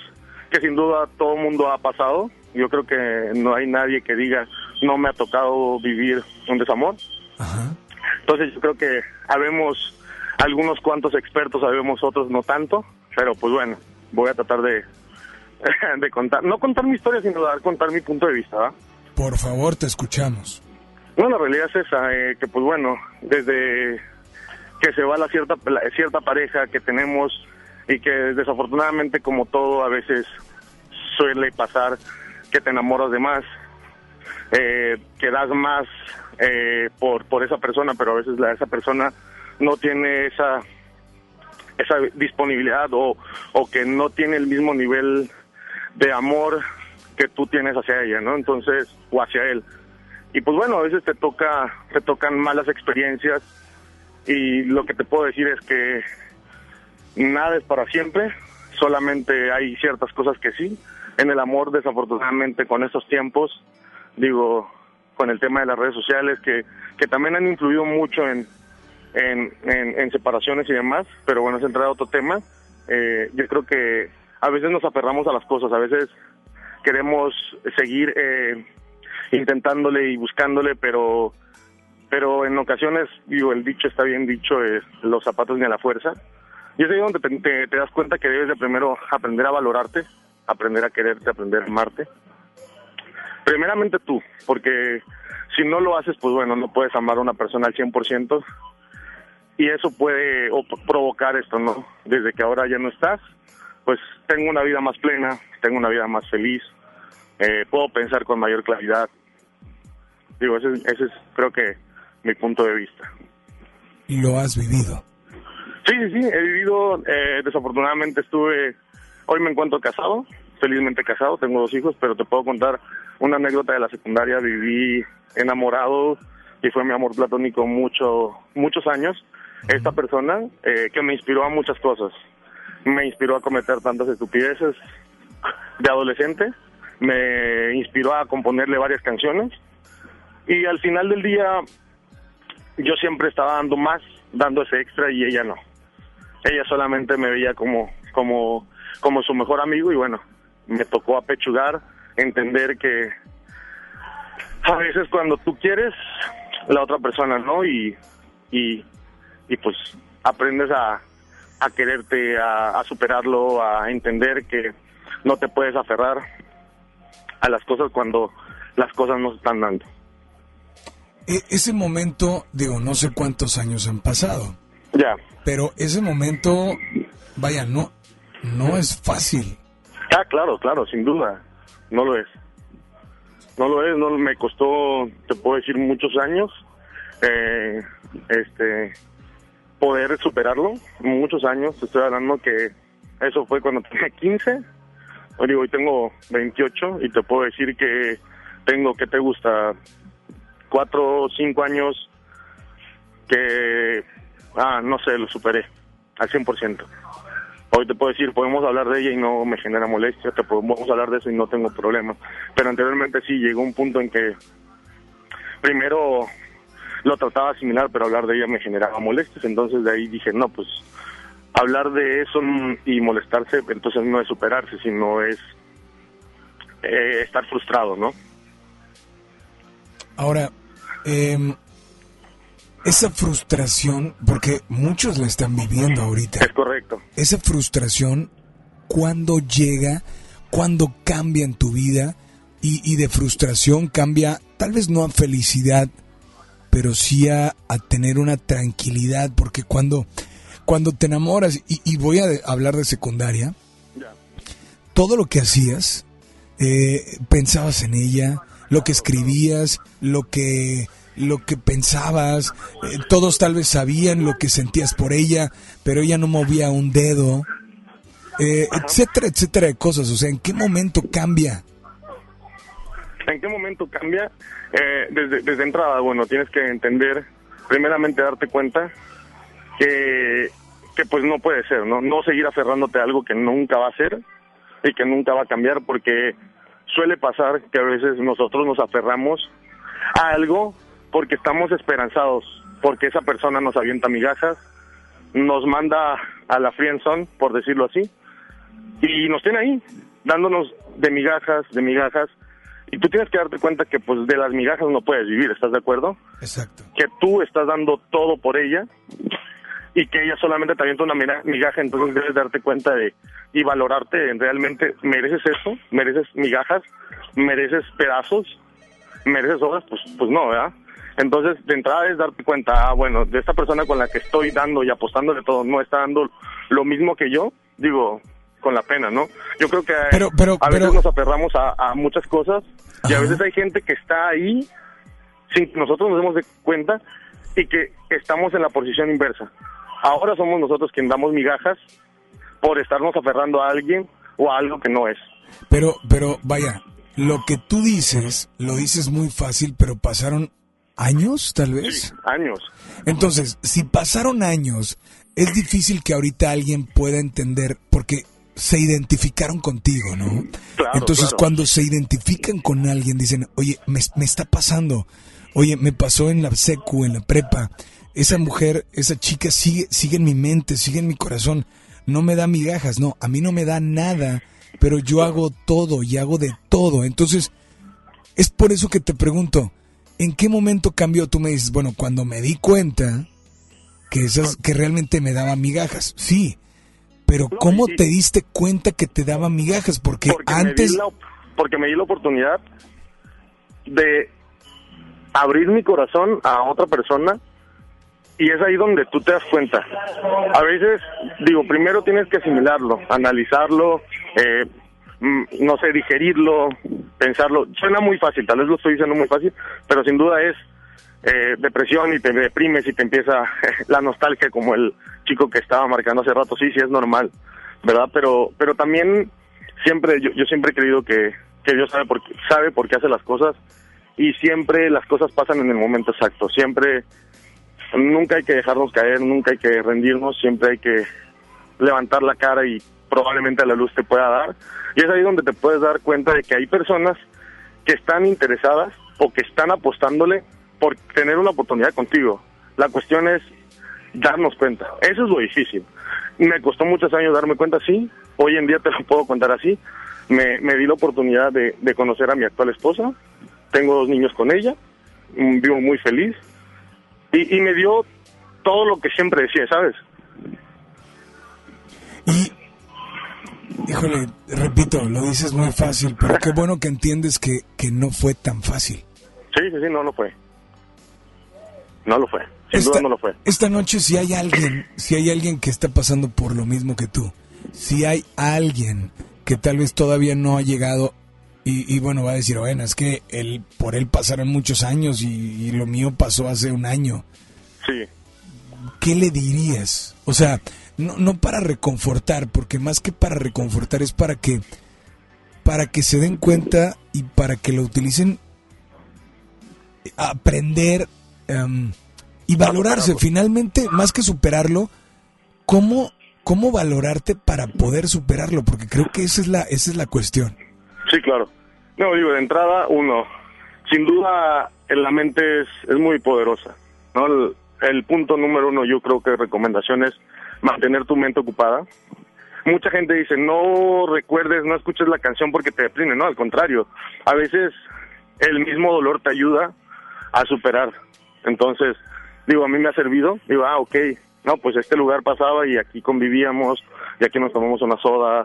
que sin duda todo el mundo ha pasado. Yo creo que no hay nadie que diga, no me ha tocado vivir un desamor. Ajá. Entonces yo creo que habemos algunos cuantos expertos, sabemos otros no tanto, pero pues bueno, voy a tratar de, de contar, no contar mi historia, sino dar contar mi punto de vista, ¿va? Por favor, te escuchamos. Bueno, la realidad es esa, eh, que pues bueno, desde que se va la cierta, la cierta pareja que tenemos y que desafortunadamente como todo a veces suele pasar que te enamoras de más, eh, que das más eh, por, por esa persona, pero a veces la, esa persona no tiene esa esa disponibilidad o, o que no tiene el mismo nivel de amor que tú tienes hacia ella, ¿no? Entonces, o hacia él. Y pues bueno, a veces te toca, te tocan malas experiencias y lo que te puedo decir es que nada es para siempre, solamente hay ciertas cosas que sí. En el amor, desafortunadamente, con estos tiempos, digo, con el tema de las redes sociales, que, que también han influido mucho en, en, separaciones y demás, pero bueno, es entrar a otro tema. Eh, yo creo que a veces nos aferramos a las cosas, a veces queremos seguir eh, intentándole y buscándole, pero pero en ocasiones, digo, el dicho está bien dicho, es los zapatos ni a la fuerza. Y es ahí donde te, te, te das cuenta que debes de primero aprender a valorarte, aprender a quererte, aprender a amarte. Primeramente tú, porque si no lo haces, pues bueno, no puedes amar a una persona al 100% y eso puede provocar esto, ¿no? Desde que ahora ya no estás, pues tengo una vida más plena, tengo una vida más feliz, eh, puedo pensar con mayor claridad. Digo, ese, ese es creo que mi punto de vista. ¿Y lo has vivido? Sí, sí, sí, he vivido, eh, desafortunadamente estuve, hoy me encuentro casado, felizmente casado, tengo dos hijos, pero te puedo contar una anécdota de la secundaria, viví enamorado y fue mi amor platónico mucho, muchos años. Esta persona eh, que me inspiró a muchas cosas, me inspiró a cometer tantas estupideces de adolescente, me inspiró a componerle varias canciones. Y al final del día yo siempre estaba dando más, dando ese extra y ella no. Ella solamente me veía como, como, como su mejor amigo y bueno, me tocó apechugar, entender que a veces cuando tú quieres, la otra persona no, y, y, y pues aprendes a, a quererte, a, a superarlo, a entender que no te puedes aferrar a las cosas cuando las cosas no se están dando. e- ese momento, digo, no sé cuántos años han pasado. Ya. Pero ese momento, vaya, no, no es fácil. Ah, claro, claro, sin duda. No lo es. No lo es, no me costó, te puedo decir, muchos años eh, este poder superarlo, muchos años. Te Estoy hablando que eso fue cuando tenía 15. Hoy digo, hoy tengo 28 y te puedo decir que tengo, que te gusta? Cuatro o cinco años que, ah, no sé, lo superé al 100%. Hoy te puedo decir, podemos hablar de ella y no me genera molestia, te podemos hablar de eso y no tengo problema. Pero anteriormente sí llegó un punto en que primero lo trataba similar, pero hablar de ella me generaba molestias. Entonces de ahí dije, no, pues hablar de eso y molestarse, entonces no es superarse, sino es eh, estar frustrado, ¿no? Ahora, em, esa frustración, porque muchos la están viviendo ahorita. Es correcto. Esa frustración, ¿cuándo llega? ¿Cuándo cambia en tu vida? Y, y de frustración cambia, tal vez no a felicidad, pero sí a, a tener una tranquilidad, porque cuando, cuando te enamoras, y, y voy a de- hablar de secundaria, todo lo que hacías, eh, pensabas en ella, lo que escribías, lo que lo que pensabas, eh, todos tal vez sabían lo que sentías por ella, pero ella no movía un dedo, eh, etcétera, etcétera de cosas. O sea, ¿en qué momento cambia? ¿En qué momento cambia? Eh, desde, desde entrada, bueno, tienes que entender, primeramente darte cuenta que, que pues no puede ser, ¿no? No seguir aferrándote a algo que nunca va a ser y que nunca va a cambiar porque suele pasar que a veces nosotros nos aferramos a algo porque estamos esperanzados, porque esa persona nos avienta migajas, nos manda a la friendzone, por decirlo así, y nos tiene ahí, dándonos de migajas, de migajas, y tú tienes que darte cuenta que pues de las migajas no puedes vivir, ¿estás de acuerdo? Exacto. Que tú estás dando todo por ella y que ella solamente te avienta una migaja, entonces debes darte cuenta de y valorarte en realmente mereces eso, mereces migajas, mereces pedazos, mereces horas, pues pues no, ¿verdad? Entonces, de entrada es darte cuenta, ah, bueno, de esta persona con la que estoy dando y apostándole todo, no está dando lo mismo que yo, digo, con la pena, ¿no? Yo creo que Pero- pero- a veces pero- nos aferramos a, a muchas cosas y a veces hay gente que está ahí sin que nosotros nos demos de cuenta y que estamos en la posición inversa. Ahora somos nosotros quien damos migajas por estarnos aferrando a alguien o a algo que no es. Pero, pero vaya, lo que tú dices, lo dices muy fácil, pero pasaron años, tal vez. Años. Entonces, si pasaron años, es difícil que ahorita alguien pueda entender porque se identificaron contigo, ¿no? Claro, Entonces, claro. cuando se identifican con alguien, dicen, oye, me, me está pasando, oye, me pasó en la secu, en la prepa, esa mujer, esa chica sigue, sigue en mi mente, sigue en mi corazón, no me da migajas, no, a mí no me da nada, pero yo hago todo y hago de todo. Entonces, es por eso que te pregunto, ¿en qué momento cambió? Tú me dices, bueno, cuando me di cuenta que esas, que realmente me daba migajas, sí, pero ¿cómo te diste cuenta que te daba migajas? Porque, Porque antes, me di la, porque me di la oportunidad de abrir mi corazón a otra persona y es ahí donde tú te das cuenta. A veces, digo, primero tienes que asimilarlo, analizarlo, eh, no sé, digerirlo, pensarlo. Suena muy fácil, tal vez lo estoy diciendo muy fácil, pero sin duda es eh, depresión y te deprimes y te empieza la nostalgia como el chico que estaba marcando hace rato. Sí, sí, es normal, ¿verdad? Pero, pero también siempre, yo, yo siempre he creído que, que Dios sabe sabe por qué hace las cosas y siempre las cosas pasan en el momento exacto. Siempre, nunca hay que dejarnos caer, nunca hay que rendirnos, siempre hay que levantar la cara y probablemente la luz te pueda dar. Y es ahí donde te puedes dar cuenta de que hay personas que están interesadas o que están apostándole por tener una oportunidad contigo. La cuestión es darnos cuenta. Eso es lo difícil. Me costó muchos años darme cuenta, sí. Hoy en día te lo puedo contar así. Me, me di la oportunidad de, de conocer a mi actual esposa. Tengo dos niños con ella. Mm, Vivo muy feliz. Y, y me dio todo lo que siempre decía, ¿sabes? Híjole, repito, lo dices muy fácil, pero qué bueno que entiendes que, que no fue tan fácil. Sí, sí, sí, no, no fue. No lo fue. Sin duda no lo fue. Esta noche si hay alguien, si hay alguien que está pasando por lo mismo que tú, si hay alguien que tal vez todavía no ha llegado y, y bueno, va a decir, bueno, es que él, por él pasaron muchos años y, y lo mío pasó hace un año. Sí. ¿Qué le dirías? O sea, no, no para reconfortar, porque más que para reconfortar es para que para que se den cuenta y para que lo utilicen aprender em, y valorarse finalmente más que superarlo cómo cómo valorarte para poder superarlo porque creo que esa es la esa es la cuestión Sí, claro. No, digo, de entrada, uno, sin duda, en la mente es, es muy poderosa, ¿no? El, el punto número uno, yo creo que recomendación es mantener tu mente ocupada. Mucha gente dice, no recuerdes, no escuches la canción porque te deprime, no, al contrario, a veces el mismo dolor te ayuda a superar. Entonces, digo, a mí me ha servido, digo, ah, ok, no, pues este lugar pasaba y aquí convivíamos, y aquí nos tomamos una soda,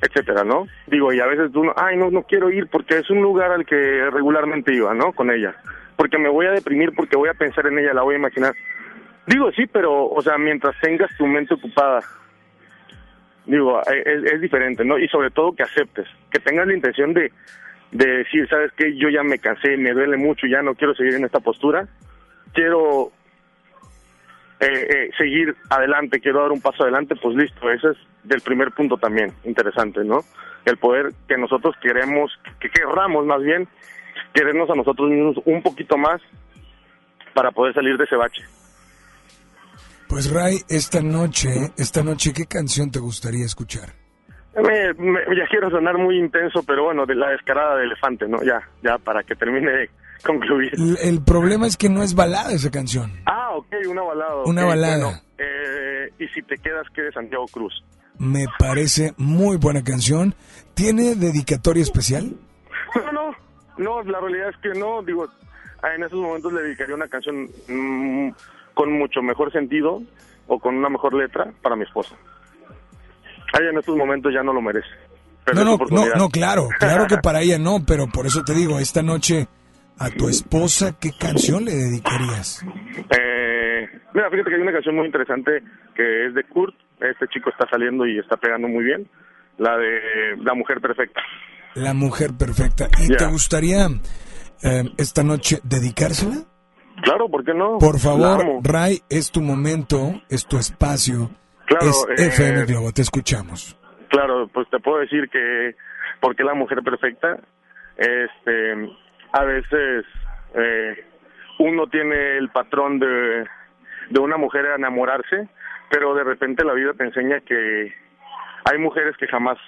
etcétera, ¿no? Digo, y a veces tú, no, ay, no, no quiero ir porque es un lugar al que regularmente iba, ¿no? Con ella. Porque me voy a deprimir, porque voy a pensar en ella, la voy a imaginar. Digo, sí, pero, o sea, mientras tengas tu mente ocupada, digo, e, es, es diferente, ¿no? Y sobre todo que aceptes, que tengas la intención de, de decir, ¿sabes qué? Yo ya me cansé, me duele mucho, ya no quiero seguir en esta postura, quiero eh, eh, seguir adelante, quiero dar un paso adelante, pues listo, ese es del primer punto también, interesante, ¿no? El poder que nosotros queremos, que querramos más bien, querernos a nosotros mismos un poquito más para poder salir de ese bache. Pues Ray esta noche esta noche qué canción te gustaría escuchar Me, me- ya quiero sonar muy intenso, pero bueno, de la descarada de elefante, ¿no? Ya, ya para que termine de concluir. el, el problema es que no es balada esa canción Ah, ok, una balada. Una balada. bueno, eh, y si te quedas, que de Santiago Cruz. me parece muy buena canción tiene dedicatoria especial No, no, no, la realidad es que no, digo, en esos momentos le dedicaría una canción mm, con mucho mejor sentido o con una mejor letra para mi esposa. Ella en estos momentos ya no lo merece. Pero No, no, no, claro, claro que para ella no, pero por eso te digo, esta noche a tu esposa, ¿qué canción le dedicarías? Eh, mira, fíjate que hay una canción muy interesante que es de Kurt. Este chico está saliendo y está pegando muy bien. La de La Mujer Perfecta. La mujer perfecta. ¿Y te gustaría eh, esta noche dedicársela? Claro, ¿por qué no? Por favor. Ray, es tu momento, es tu espacio, Claro, es eh, FM Globo, te escuchamos. Claro, pues te puedo decir que porque la mujer perfecta, este, a veces eh, uno tiene el patrón de, de una mujer a enamorarse, pero de repente la vida te enseña que hay mujeres que jamás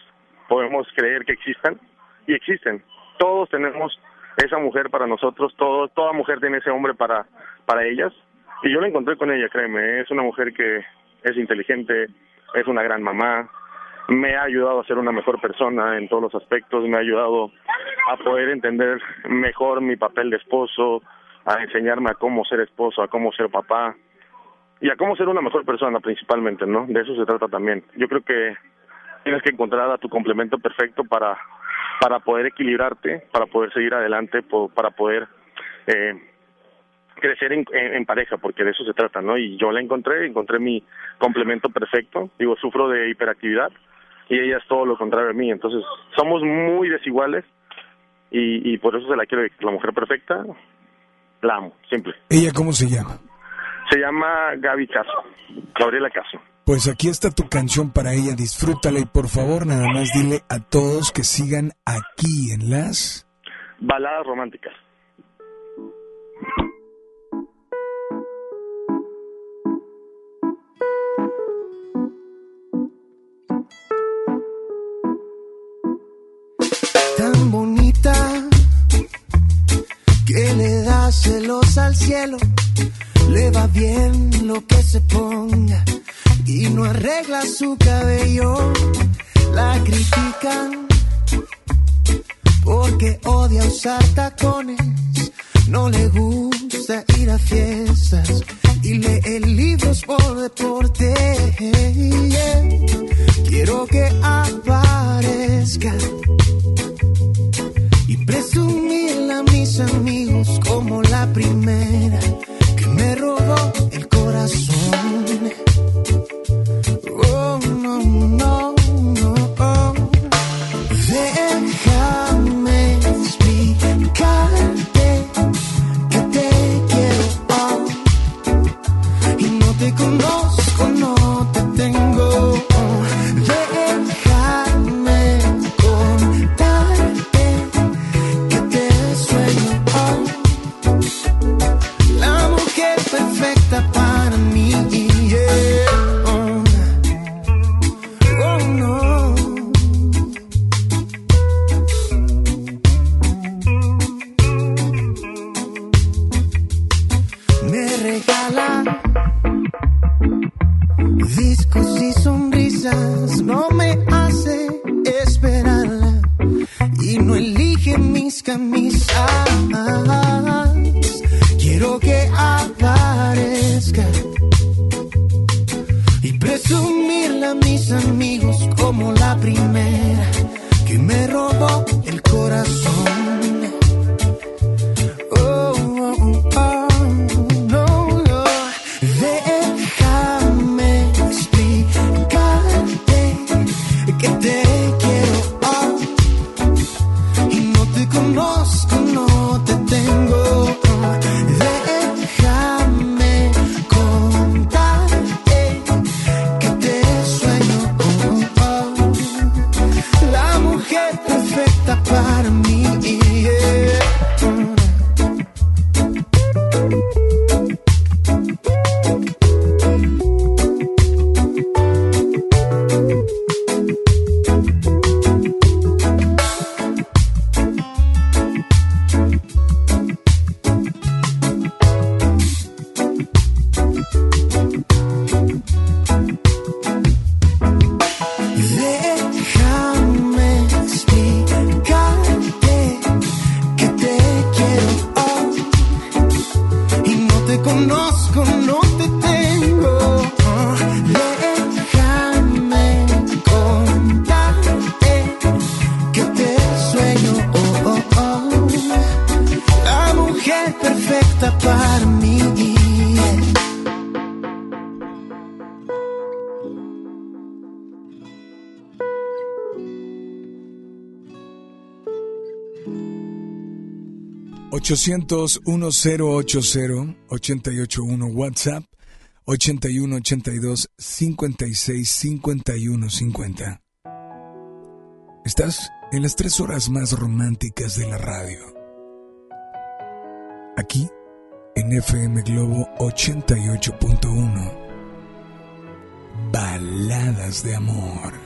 podemos creer que existan y existen. Todos tenemos esa mujer para nosotros, todo, toda mujer tiene ese hombre para, para ellas. Y yo la encontré con ella, créeme, es una mujer que es inteligente, es una gran mamá, me ha ayudado a ser una mejor persona en todos los aspectos, me ha ayudado a poder entender mejor mi papel de esposo, a enseñarme a cómo ser esposo, a cómo ser papá y a cómo ser una mejor persona principalmente, ¿no? De eso se trata también. Yo creo que tienes que encontrar a tu complemento perfecto para para poder equilibrarte, para poder seguir adelante, para poder eh, crecer en, pareja, porque de eso se trata, ¿no? Y yo la encontré, encontré mi complemento perfecto. Digo, sufro de hiperactividad y ella es todo lo contrario a mí. Entonces, somos muy desiguales y, y por eso se la quiero. La mujer perfecta, la amo, simple. ¿Ella cómo se llama? Se llama Gaby Caso, Gabriela Caso. Pues aquí está tu canción para ella, disfrútala y por favor nada más dile a todos que sigan aquí en las... Baladas románticas. tan bonita que le da celos al cielo. Le va bien lo que se ponga y no arregla su cabello. La critican porque odia usar tacones. No le gusta ir a fiestas y lee libros por deporte. Quiero que aparezca y presumirla a mis amigos como la primera que me la come. 800-1080-881 WhatsApp 8182-565150. Estás en las tres horas más románticas de la radio. Aquí, en FM Globo 88.1. Baladas de amor.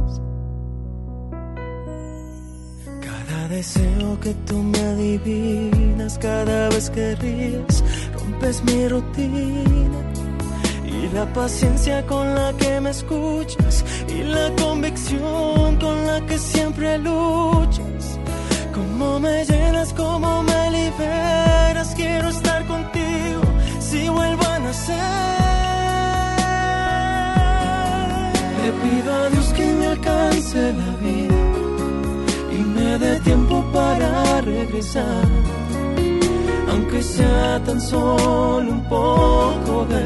Deseo que tú me adivinas, cada vez que ríes, rompes mi rutina. Y la paciencia con la que me escuchas, y la convicción con la que siempre luchas. Cómo me llenas, cómo me liberas, quiero estar contigo si vuelvo a nacer. Le pido a Dios que me alcance la vida me dé tiempo para regresar. Aunque sea tan solo un poco de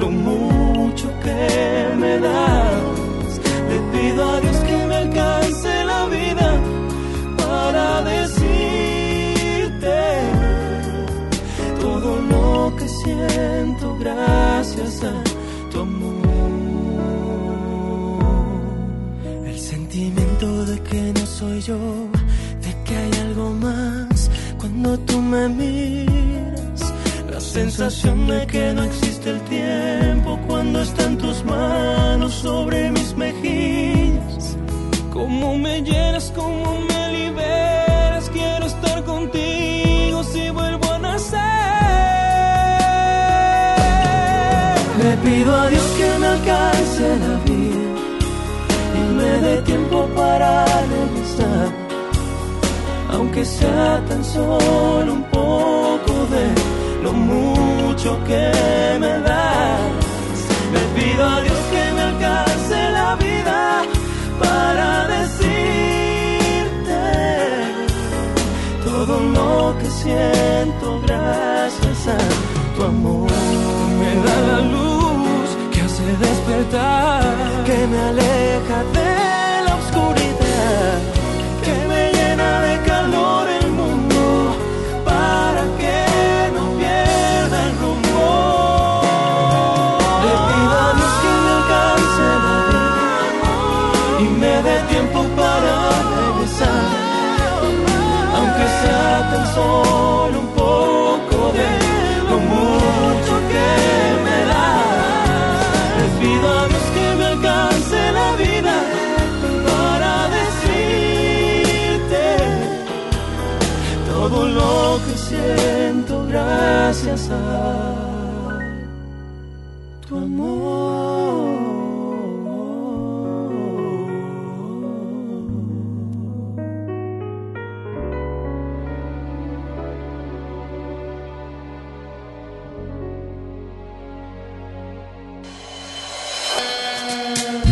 lo mucho que me das. Le pido a Dios que me alcance la vida para decirte todo lo que siento gracias a tu amor. El sentimiento de que no soy yo, cuando tú me miras. La sensación de que no existe el tiempo cuando están tus manos sobre mis mejillas. Cómo me llenas, cómo me liberas. Quiero estar contigo si vuelvo a nacer. Le pido a Dios que me alcance la vida y me dé tiempo para regresar. Aunque sea tan solo un poco de lo mucho que me das. Le pido a Dios que me alcance la vida para decirte todo lo que siento gracias a tu amor. Me da la luz que hace despertar, que me aleja de la oscuridad, el mundo para que no pierda el rumbo. Le pido a Dios que me alcance la vida y me dé tiempo para regresar, aunque sea tan solo un poco tu amor.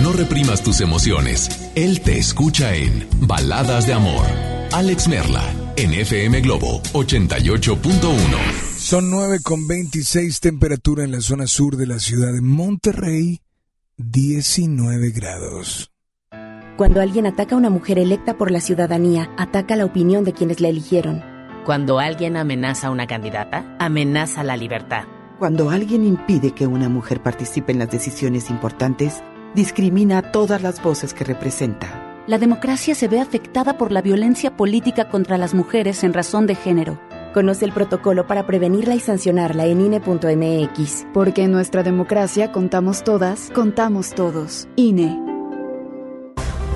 No reprimas tus emociones. Él te escucha en Baladas de Amor. Alex Merla, en FM Globo 88.1. Son 9 con 26 temperatura en la zona sur de la ciudad de Monterrey, 19 grados. Cuando alguien ataca a una mujer electa por la ciudadanía, ataca la opinión de quienes la eligieron. Cuando alguien amenaza a una candidata, amenaza la libertad. Cuando alguien impide que una mujer participe en las decisiones importantes, discrimina a todas las voces que representa. La democracia se ve afectada por la violencia política contra las mujeres en razón de género. Conoce el protocolo para prevenirla y sancionarla en INE.mx. Porque en nuestra democracia contamos todas, contamos todos. INE.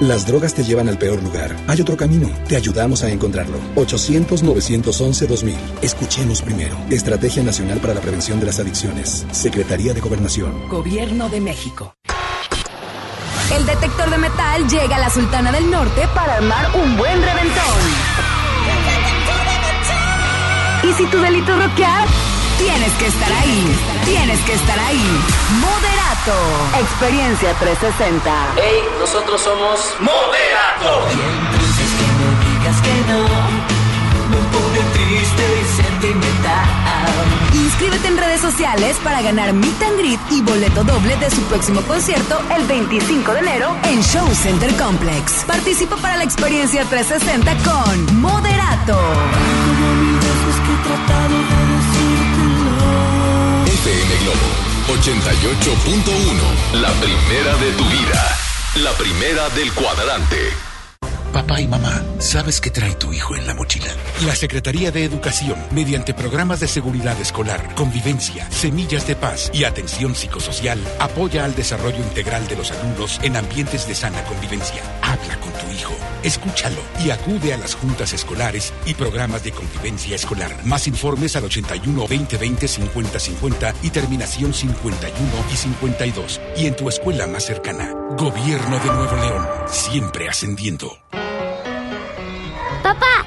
Las drogas te llevan al peor lugar. Hay otro camino. Te ayudamos a encontrarlo. 800-911-2000. Escuchemos primero. Estrategia Nacional para la Prevención de las Adicciones. Secretaría de Gobernación. Gobierno de México. El detector de metal llega a la Sultana del Norte para armar un buen reventón. Y si tu delito es rockear, tienes que estar ahí. Tienes que estar ahí. Moderato. Experiencia 360. Hey, nosotros somos Moderato. Y entonces que no digas que no, me pone triste y sentimental. Inscríbete en redes sociales para ganar Meet and Greet y boleto doble de su próximo concierto el 25 de enero en Show Center Complex. Participa para la experiencia 360 con Moderato. FM Globo 88.1. La primera de tu vida. La primera del cuadrante. Papá y mamá, ¿sabes qué trae tu hijo en la mochila? La Secretaría de Educación, mediante programas de seguridad escolar, convivencia, semillas de paz y atención psicosocial, apoya al desarrollo integral de los alumnos en ambientes de sana convivencia. Con tu hijo, escúchalo y acude a las juntas escolares y programas de convivencia escolar. Más informes al 81 20 20 50 50 y terminación 51 y 52. Y en tu escuela más cercana. Gobierno de Nuevo León, siempre ascendiendo. Papá,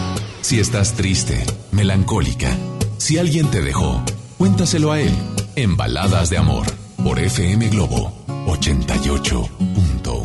Si estás triste, melancólica, si alguien te dejó, cuéntaselo a él en Baladas de Amor por FM Globo 88.1.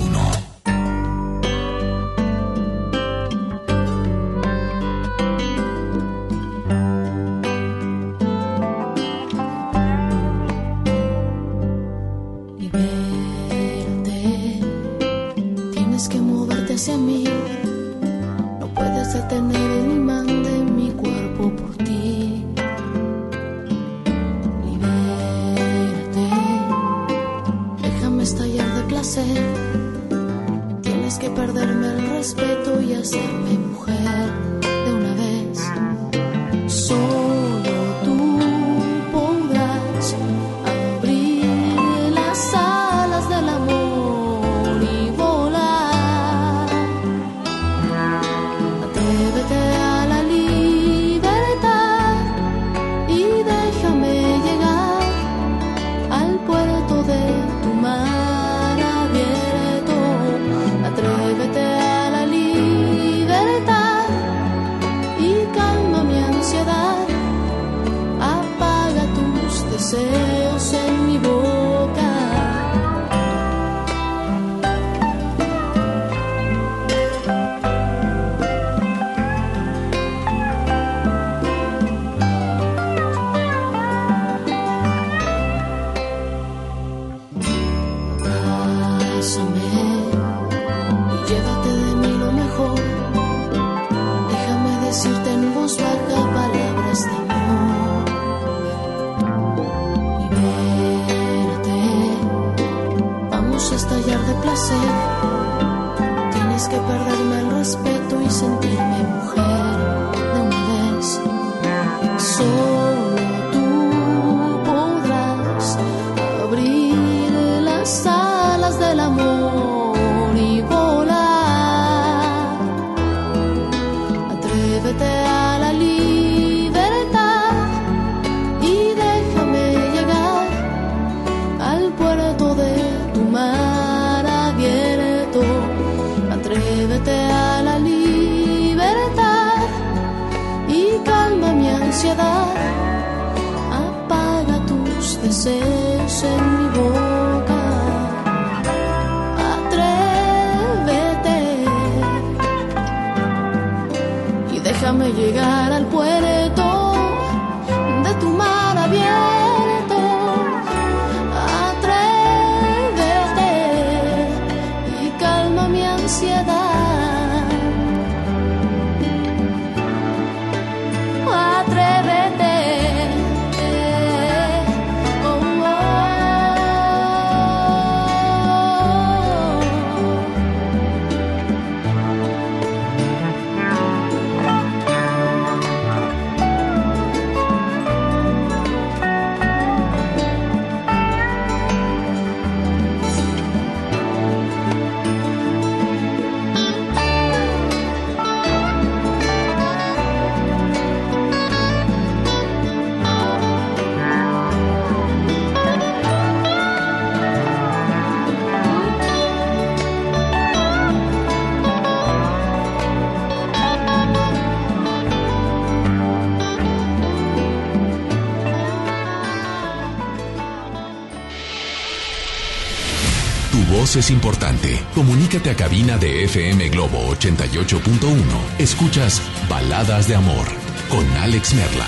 importante. Comunícate a cabina de FM Globo 88.1. Escuchas Baladas de Amor con Alex Merla.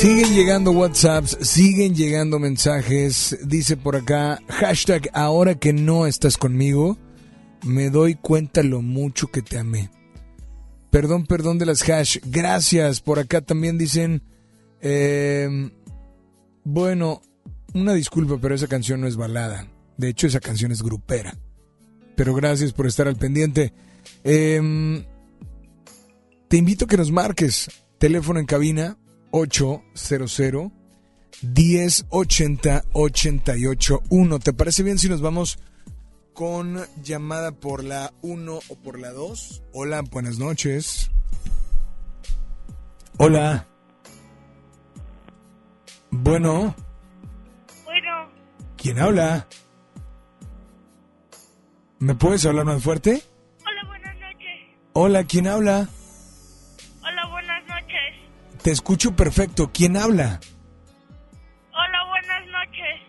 Siguen llegando WhatsApps, siguen llegando mensajes. Dice por acá, hashtag ahora que no estás conmigo, me doy cuenta lo mucho que te amé. Perdón, perdón de las hash. Gracias. Por acá también dicen, eh, bueno, una disculpa, pero esa canción no es balada. De hecho, esa canción es grupera. Pero gracias por estar al pendiente. Em, te invito a que nos marques Teléfono en cabina 800 1080 881. ¿Te parece bien si nos vamos con llamada por la 1 o por la 2? Hola, buenas noches. Hola. Bueno, Bueno, ¿quién habla? ¿Me puedes hablar más fuerte? hola, buenas noches. Hola, ¿quién habla? Hola, buenas noches. Te escucho perfecto. ¿Quién habla? Hola, buenas noches.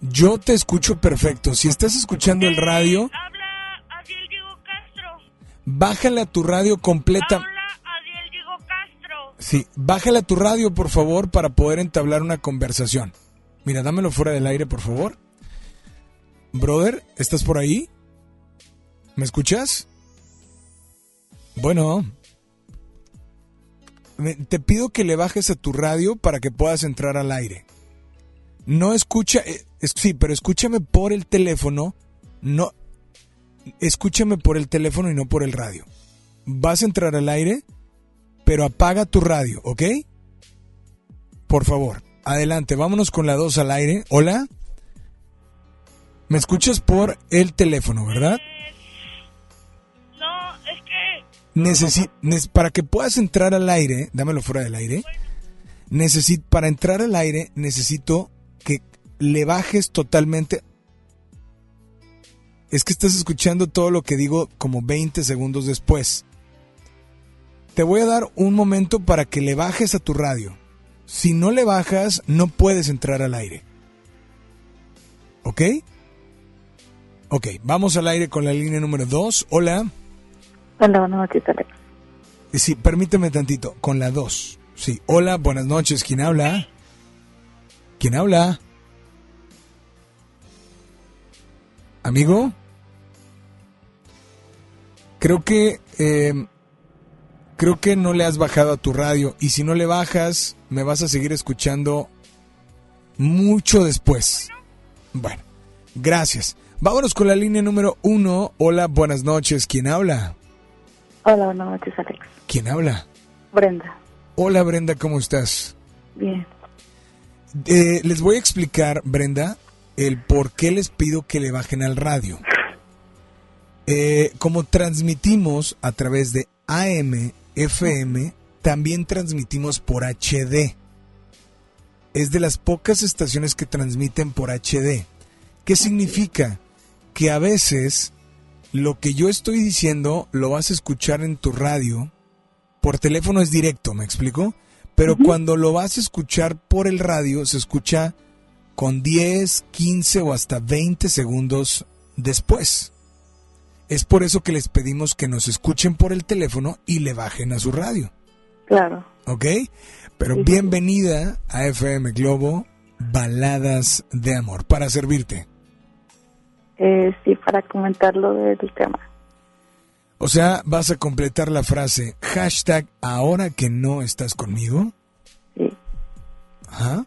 Yo te escucho perfecto. Si estás escuchando el radio, Habla Adiel Diego Castro. bájale a tu radio completa. Habla Adiel Diego Castro. Sí, bájale a tu radio, por favor, para poder entablar una conversación. Mira, dámelo fuera del aire, por favor. Brother, ¿estás por ahí? ¿Me escuchas? Bueno. Te pido que le bajes a tu radio para que puedas entrar al aire. No escucha, eh, sí, pero escúchame por el teléfono, no, escúchame por el teléfono y no por el radio. Vas a entrar al aire, pero apaga tu radio, ¿ok? Por favor, adelante, vámonos con la 2 al aire. Hola. ¿Me escuchas por el teléfono, verdad? No, es que Necesi- para que puedas entrar al aire, dámelo fuera del aire. Necesi- para entrar al aire necesito que le bajes totalmente. Es que estás escuchando todo lo que digo como 20 segundos después. Te voy a dar un momento para que le bajes a tu radio. Si no le bajas, no puedes entrar al aire. ¿Ok? Ok, vamos al aire con la línea número 2. Hola. Hola, buenas noches, Alex. Eh, Sí, permíteme tantito, con la 2. Sí, hola, buenas noches, ¿quién habla? ¿Quién habla? ¿Amigo? Creo que... eh, creo que no le has bajado a tu radio y si no le bajas, me vas a seguir escuchando mucho después. Bueno, gracias. Vámonos con la línea número 1. Hola, buenas noches, ¿quién habla? Hola, buenas noches, Alex. ¿Quién habla? Brenda. Hola Brenda, ¿cómo estás? Bien. Eh, les voy a explicar, Brenda, el por qué les pido que le bajen al radio. Eh, como transmitimos a través de AM, FM, también transmitimos por HD. Es de las pocas estaciones que transmiten por HD. ¿Qué significa? Que a veces lo que yo estoy diciendo lo vas a escuchar en tu radio. Por teléfono es directo, ¿me explico? Pero cuando lo vas a escuchar por el radio, se escucha con 10, 15 o hasta 20 segundos después. Es por eso que les pedimos que nos escuchen por el teléfono y le bajen a su radio. Claro. ¿Ok? Pero bienvenida a FM Globo, Baladas de Amor, para servirte. Eh, sí, para comentar lo del tema. O sea, vas a completar la frase hashtag ahora que no estás conmigo. Sí. Ajá.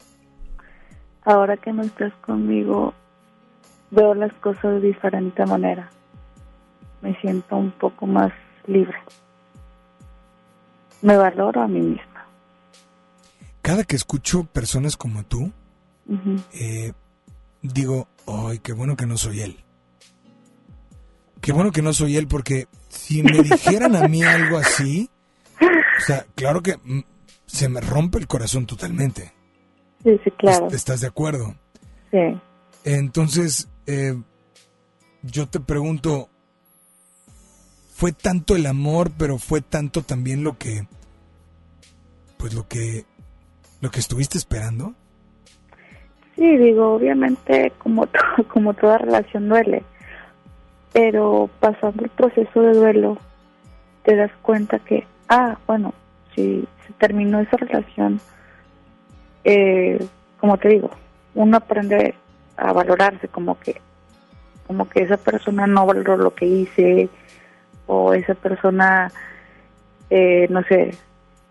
Ahora que no estás conmigo, veo las cosas de diferente manera. Me siento un poco más libre. Me valoro a mí misma. Cada que escucho personas como tú, eh, digo, ay, qué bueno que no soy él. Qué bueno que no soy él porque si me dijeran a mí algo así, o sea, claro que mm, se me rompe el corazón totalmente. Sí, sí, claro. ¿Est- ¿Estás de acuerdo? Sí. Entonces, eh, yo te pregunto, ¿fue tanto el amor, pero fue tanto también lo que, pues lo que, lo que estuviste esperando? Sí, digo, obviamente como, como toda relación duele, pero pasando el proceso de duelo te das cuenta que, ah, bueno, si se terminó esa relación, eh, como te digo, uno aprende a valorarse como que, como que esa persona no valoró lo que hice o esa persona, eh, no sé,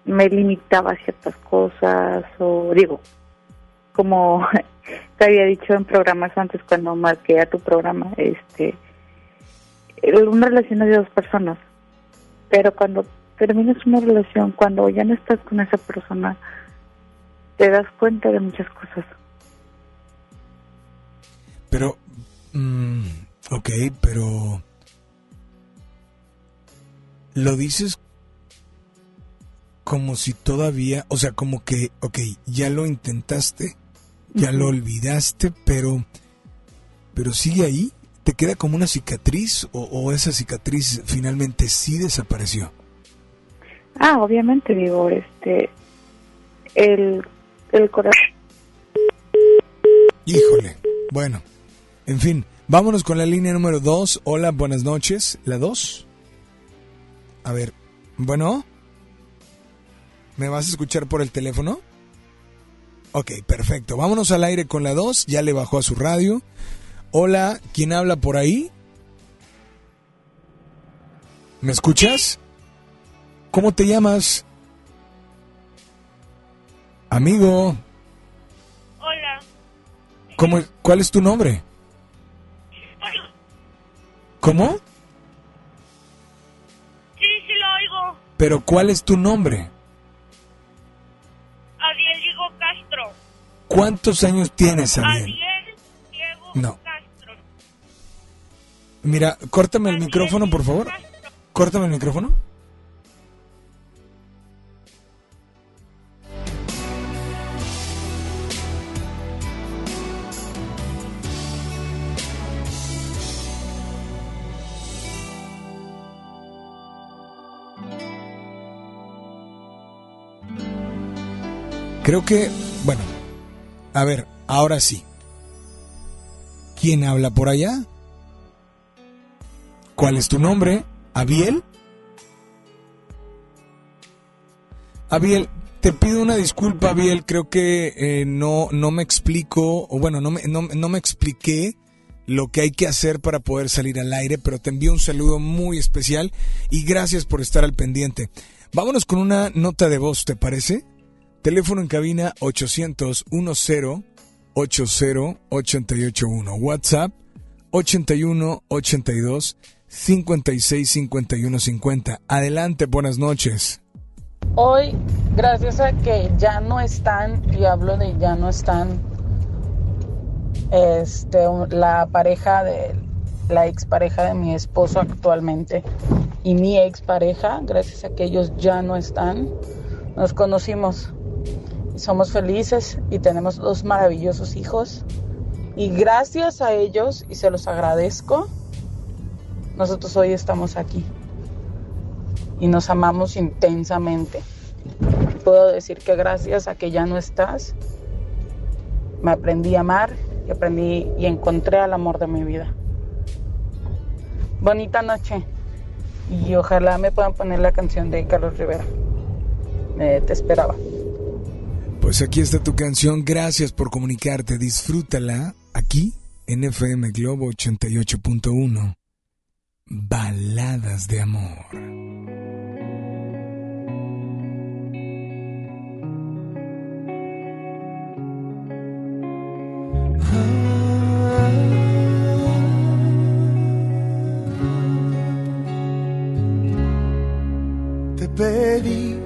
me limitaba a ciertas cosas o digo, como te había dicho en programas antes cuando marqué a tu programa, este, una relación es de dos personas, pero cuando terminas una relación, cuando ya no estás con esa persona, te das cuenta de muchas cosas. Pero, mm, ok, pero... Lo dices como si todavía, o sea, como que, ok, ya lo intentaste, ya lo olvidaste, pero, pero sigue ahí, te queda como una cicatriz o, o esa cicatriz finalmente sí desapareció. Ah, obviamente, digo, este, el, el corazón. Híjole, bueno, en fin, vámonos con la línea número 2. Hola, buenas noches. ¿La 2? A ver, bueno. ¿Me vas a escuchar por el teléfono? Ok, perfecto. Vámonos al aire con la 2. Ya le bajó a su radio. Hola, ¿quién habla por ahí? ¿Me escuchas? ¿Cómo te llamas? Amigo. Hola. ¿Cómo, ¿Cuál es tu nombre? ¿Cómo? Pero ¿cuál es tu nombre? Adiel Diego Castro. ¿Cuántos años tienes, Ariel? Adiel Diego No. Castro. Mira, córtame el micrófono, por favor. Córtame el micrófono. Creo que, bueno, a ver, ahora sí. ¿Quién habla por allá? ¿Cuál es tu nombre? ¿Abiel? Abiel, te pido una disculpa, Abiel. Creo que eh, no, no me explico, o bueno, no me, no, no me expliqué lo que hay que hacer para poder salir al aire, pero te envío un saludo muy especial y gracias por estar al pendiente. Vámonos con una nota de voz, ¿te parece? Teléfono en cabina 800 10 80 881. WhatsApp 81 82 56 51 50. Adelante, buenas noches. Hoy, gracias a que ya no están, y hablo de ya no están, este, la pareja de la expareja de mi esposo actualmente y mi expareja, gracias a que ellos ya no están, nos conocimos somos felices y tenemos dos maravillosos hijos y gracias a ellos y se los agradezco, nosotros hoy estamos aquí y nos amamos intensamente. Puedo decir que gracias a que ya no estás, me aprendí a amar y aprendí y encontré al amor de mi vida. Bonita noche y ojalá me puedan poner la canción de Carlos Rivera. Eh, te esperaba. Pues aquí está tu canción. Gracias por comunicarte. Disfrútala aquí en FM Globo 88.1. Baladas de amor. Te pedí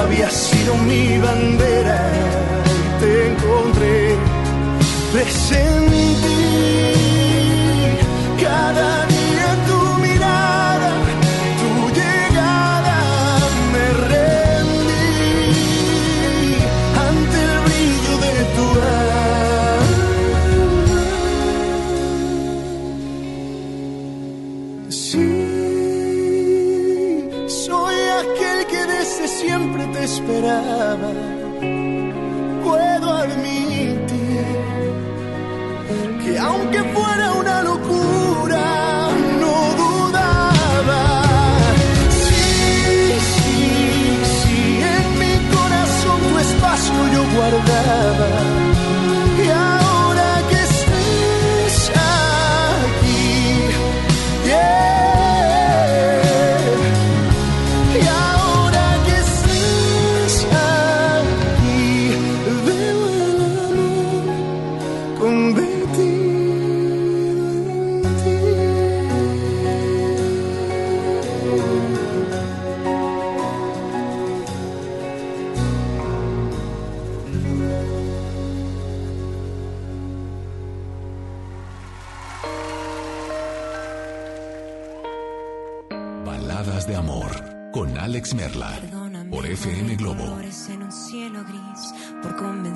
había sido mi bandera y te encontré. Presentí cada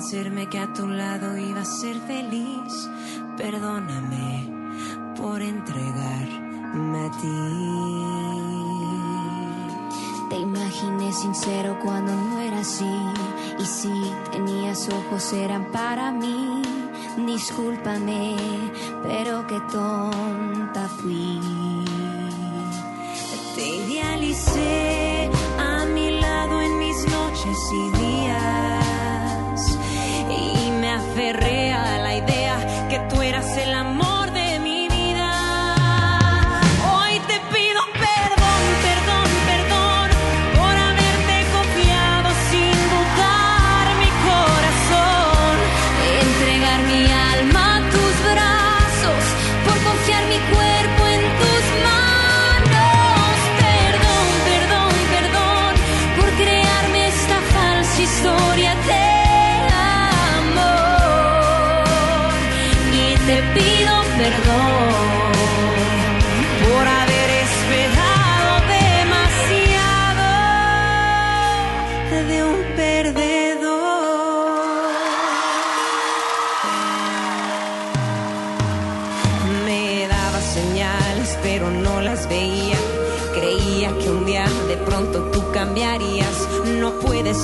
convencerme que a tu lado iba a ser feliz. Perdóname por entregarme a ti. Te imaginé sincero cuando no era así. Y si tenías ojos eran para mí. Discúlpame, pero qué tonta fui. Te idealicé a mi lado en mis noches y aferré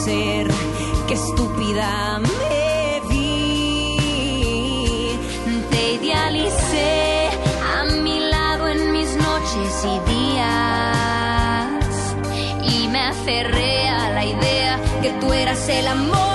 reconocer que estúpida me vi. Te idealicé a mi lado en mis noches y días. Y me aferré a la idea que tú eras el amor.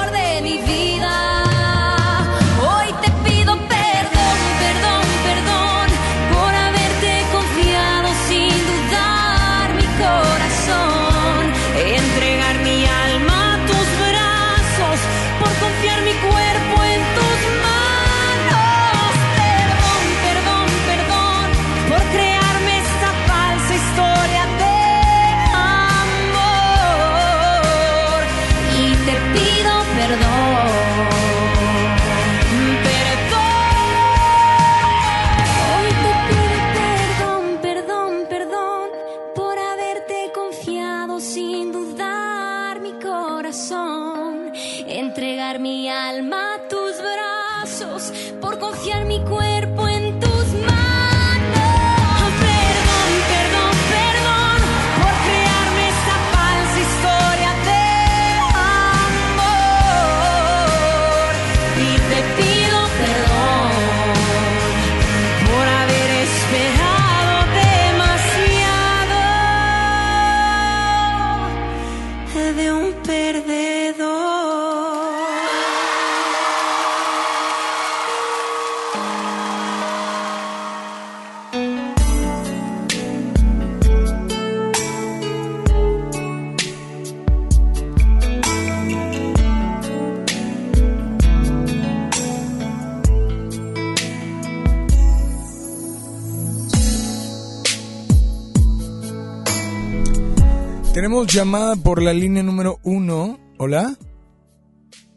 Tenemos llamada por la línea número uno. Hola.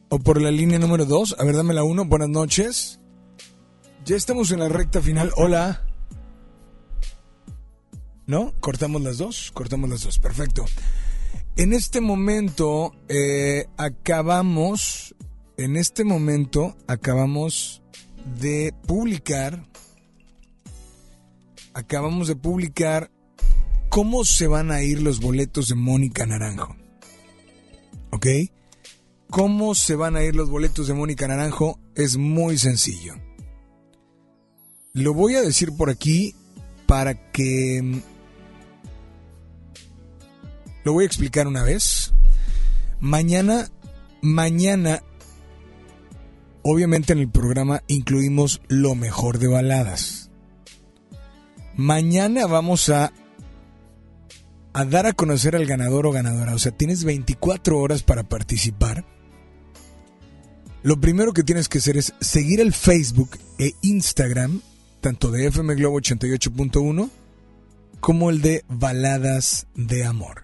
O por la línea número dos. A ver, dame la uno. Buenas noches. Ya estamos en la recta final. Hola. ¿No? Cortamos las dos. Cortamos las dos. Perfecto. En este momento eh, acabamos. En este momento acabamos de publicar. Acabamos de publicar cómo se van a ir los boletos de Mónica Naranjo. ¿Ok? ¿Cómo se van a ir los boletos de Mónica Naranjo? Es muy sencillo. Lo voy a decir por aquí para que... mm, Lo voy a explicar una vez. Mañana, mañana, obviamente en el programa incluimos lo mejor de baladas. Mañana vamos a a dar a conocer al ganador o ganadora. O sea, tienes 24 horas para participar. Lo primero que tienes que hacer es seguir el Facebook e Instagram, tanto de FM Globo 88.1 como el de Baladas de Amor.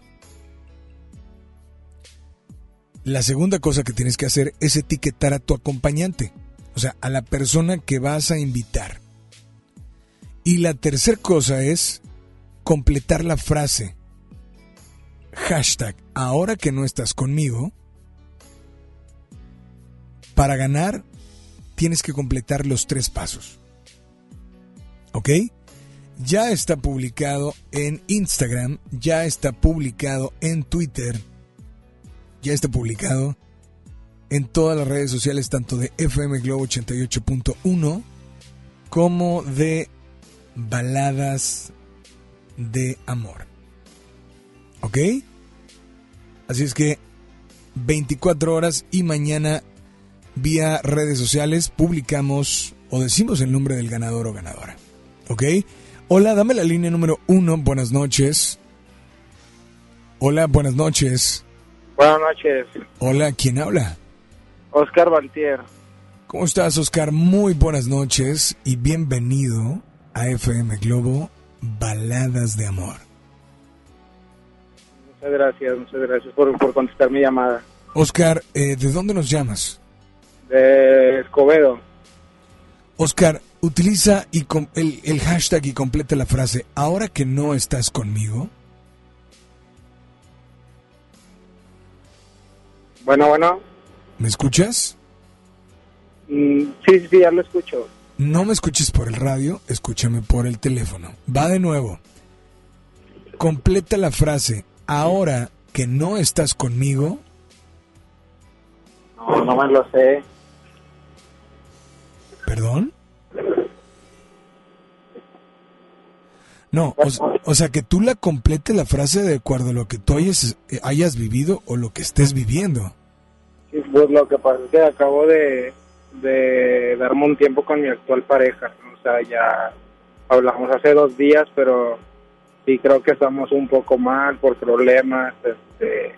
La segunda cosa que tienes que hacer es etiquetar a tu acompañante, o sea, a la persona que vas a invitar. Y la tercera cosa es completar la frase hashtag ahora que no estás conmigo, para ganar tienes que completar los tres pasos. ¿Ok? Ya está publicado en Instagram, ya está publicado en Twitter, ya está publicado en todas las redes sociales, tanto de FM Globo 88.1 como de Baladas de Amor. ¿Ok? Así es que 24 horas y mañana vía redes sociales publicamos o decimos el nombre del ganador o ganadora. ¿Ok? Hola, dame la línea número uno. Buenas noches. Hola, buenas noches. Buenas noches, Hola, ¿quién habla? Oscar Valtier. ¿Cómo estás, Oscar? Muy buenas noches y bienvenido a FM Globo Baladas de Amor. Muchas gracias, muchas gracias por, por contestar mi llamada. Oscar, eh, ¿de dónde nos llamas? De Escobedo. Oscar, utiliza y com- el, el hashtag y completa la frase, ahora que no estás conmigo. Bueno, bueno. ¿Me escuchas? Mm, sí, sí, ya lo escucho. No me escuches por el radio, escúchame por el teléfono. Va de nuevo. Completa la frase, ahora que no estás conmigo. No, no me lo sé. ¿Perdón? No, o, sea, que tú la completes la frase de acuerdo a lo que tú hayas, eh, hayas vivido o lo que estés viviendo. Sí, Pues lo que pasa es que acabo de, de darme un tiempo con mi actual pareja. O sea, ya hablamos hace dos días, pero sí creo que estamos un poco mal por problemas. Este,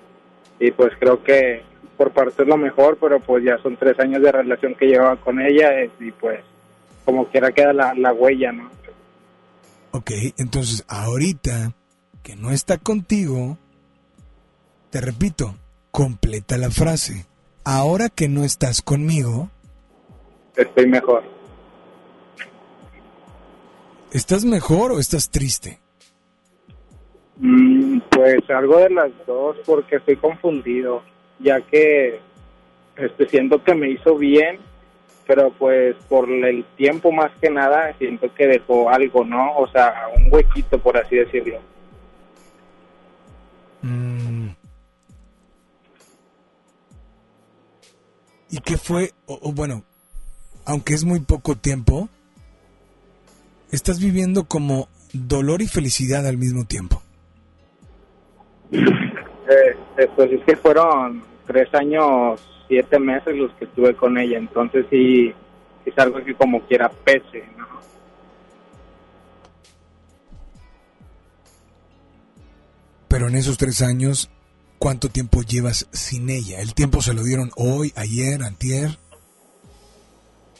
y pues creo que por parte es lo mejor, pero pues ya son tres años de relación que llevaba con ella y pues como quiera queda la, la huella, ¿no? Ok, entonces ahorita que no está contigo, te repito, completa la frase. Ahora que no estás conmigo, Estoy mejor. ¿estás mejor o estás triste? Mm, pues algo de las dos porque estoy confundido, ya que este siento que me hizo bien, pero pues por el tiempo más que nada siento que dejó algo, ¿no? O sea, un huequito por así decirlo. Mm. ¿Y qué fue? O, bueno, aunque es muy poco tiempo, estás viviendo como dolor y felicidad al mismo tiempo. Eh, pues es que fueron tres años, siete meses los que estuve con ella, entonces sí es algo que como quiera pese, ¿no? Pero en esos tres años, ¿cuánto tiempo llevas sin ella? ¿El tiempo se lo dieron hoy, ayer, antier?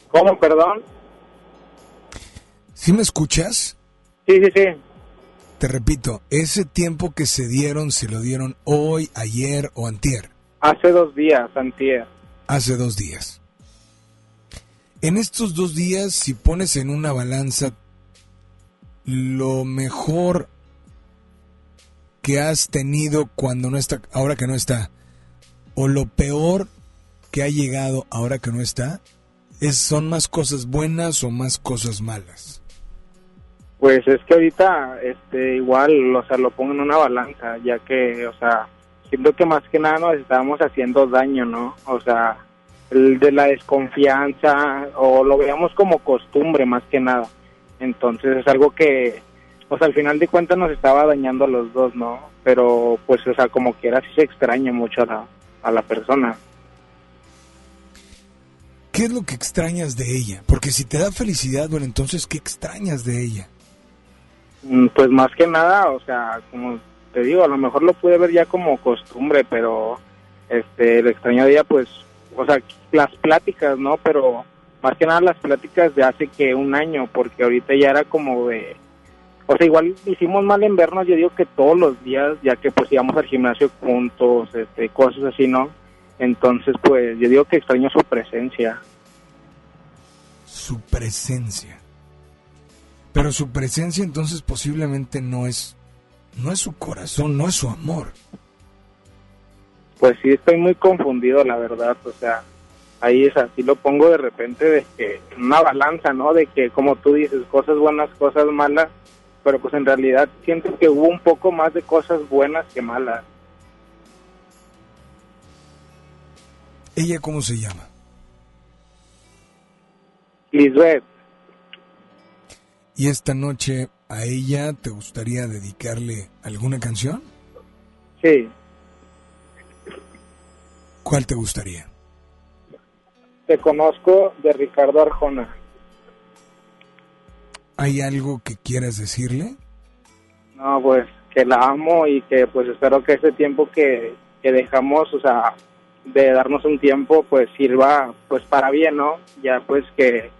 ¿Cómo, perdón? ¿Sí me escuchas? Sí, sí, sí. Te repito, ese tiempo que se dieron, se lo dieron hoy, ayer o antier. Hace dos días, antier. Hace dos días. En estos dos días, si pones en una balanza lo mejor que has tenido cuando no está, ahora que no está, o lo peor que ha llegado ahora que no está, es, son más cosas buenas o más cosas malas. Pues es que ahorita, este, igual, o sea, lo pongo en una balanza, ya que, o sea, siento que más que nada nos estábamos haciendo daño, ¿no? O sea, el de la desconfianza, o lo veamos como costumbre más que nada. Entonces es algo que, o sea, al final de cuentas nos estaba dañando a los dos, ¿no? Pero, pues, o sea, como quiera, sí se extraña mucho a la, a la persona. ¿Qué es lo que extrañas de ella? Porque si te da felicidad, bueno, entonces, ¿qué extrañas de ella? Mm, Pues más que nada, o sea, como te digo, a lo mejor lo pude ver ya como costumbre, pero este, de ella, pues, o sea, las pláticas, ¿no? Pero más que nada las pláticas de hace que un año, porque ahorita ya era como de, o sea, igual hicimos mal en vernos, yo digo que todos los días, ya que pues íbamos al gimnasio juntos, este, cosas así, ¿no? Entonces, pues, yo digo que extraño su presencia. Su presencia. Pero su presencia entonces posiblemente no es no es su corazón, no es su amor. Pues sí, estoy muy confundido, la verdad. O sea, ahí es así, lo pongo de repente de que una balanza, ¿no? De que, como tú dices, cosas buenas, cosas malas, pero pues en realidad siento que hubo un poco más de cosas buenas que malas. ¿Ella cómo se llama? Lisbeth, Y esta noche a ella te gustaría dedicarle alguna canción? sí, ¿Cuál te gustaría? te conozco de Ricardo Arjona. ¿Hay algo que quieras decirle? No, pues que la amo y que pues espero que ese tiempo que, que dejamos, o sea, de darnos un tiempo, pues sirva pues para bien, ¿no? Ya pues que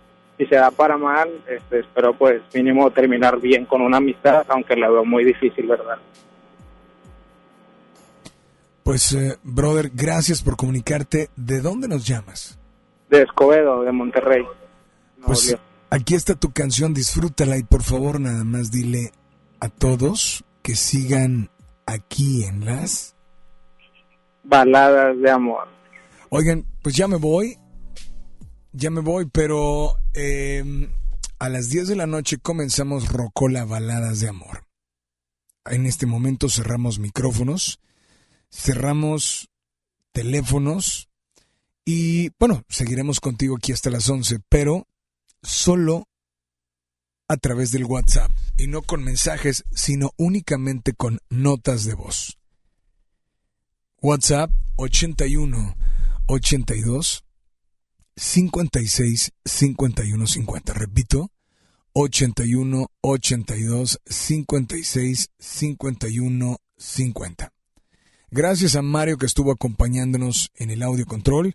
si se da para mal, este, espero pues mínimo terminar bien con una amistad, aunque la veo muy difícil, ¿verdad? Pues, eh, brother, gracias por comunicarte. ¿De dónde nos llamas? De Escobedo, de Monterrey. Nuevo Pues aquí está tu canción, disfrútala y por favor nada más dile a todos que sigan aquí en las... Baladas de amor. Oigan, pues ya me voy, ya me voy, pero eh, a las 10 de la noche comenzamos Rocola Baladas de Amor. En este momento cerramos micrófonos, cerramos teléfonos y bueno, seguiremos contigo aquí hasta las 11, pero solo a través del WhatsApp y no con mensajes, sino únicamente con notas de voz. WhatsApp 81 82 56 51 50. Repito, 81 82 56 51 50. Gracias a Mario que estuvo acompañándonos en el audio control.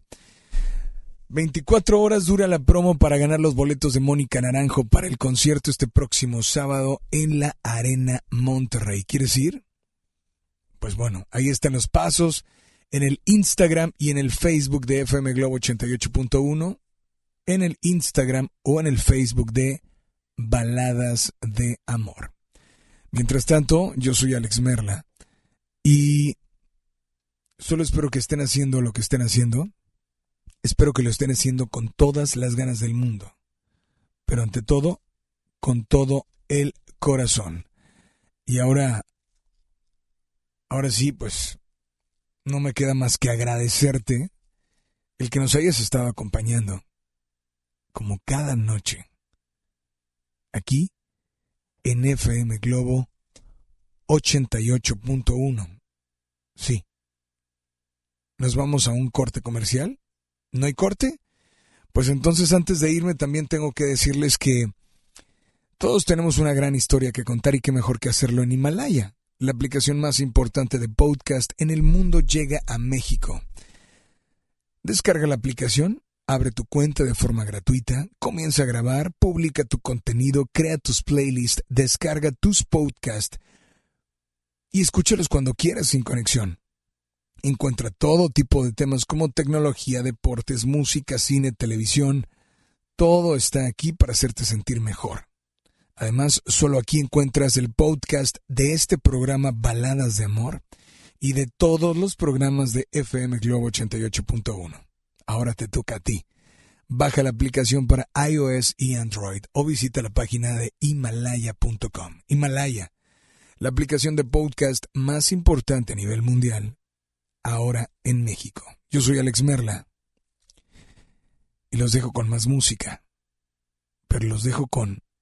24 horas dura la promo para ganar los boletos de Mónica Naranjo para el concierto este próximo sábado en la Arena Monterrey. ¿Quieres ir? Pues bueno, ahí están los pasos en el Instagram y en el Facebook de FM Globo 88.1, en el Instagram o en el Facebook de Baladas de Amor. Mientras tanto, yo soy Alex Merla y solo espero que estén haciendo lo que estén haciendo. Espero que lo estén haciendo con todas las ganas del mundo, pero ante todo, con todo el corazón. Y ahora, ahora sí, pues no me queda más que agradecerte el que nos hayas estado acompañando, como cada noche, aquí en FM Globo 88.1. Sí. ¿Nos vamos a un corte comercial? ¿No hay corte? Pues entonces antes de irme también tengo que decirles que todos tenemos una gran historia que contar y qué mejor que hacerlo en Himalaya. La aplicación más importante de podcast en el mundo llega a México. Descarga la aplicación, abre tu cuenta de forma gratuita, comienza a grabar, publica tu contenido, crea tus playlists, descarga tus podcasts, y escúchalos cuando quieras sin conexión. Encuentra todo tipo de temas como tecnología, deportes, música, cine, televisión. Todo está aquí para hacerte sentir mejor. Además, solo aquí encuentras el podcast de este programa Baladas de Amor y de todos los programas de FM Globo 88.1. Ahora te toca a ti. Baja la aplicación para iOS y Android o visita la página de himalaya.com. Himalaya, la aplicación de podcast más importante a nivel mundial, ahora en México. Yo soy Alex Merla y los dejo con más música, pero los dejo con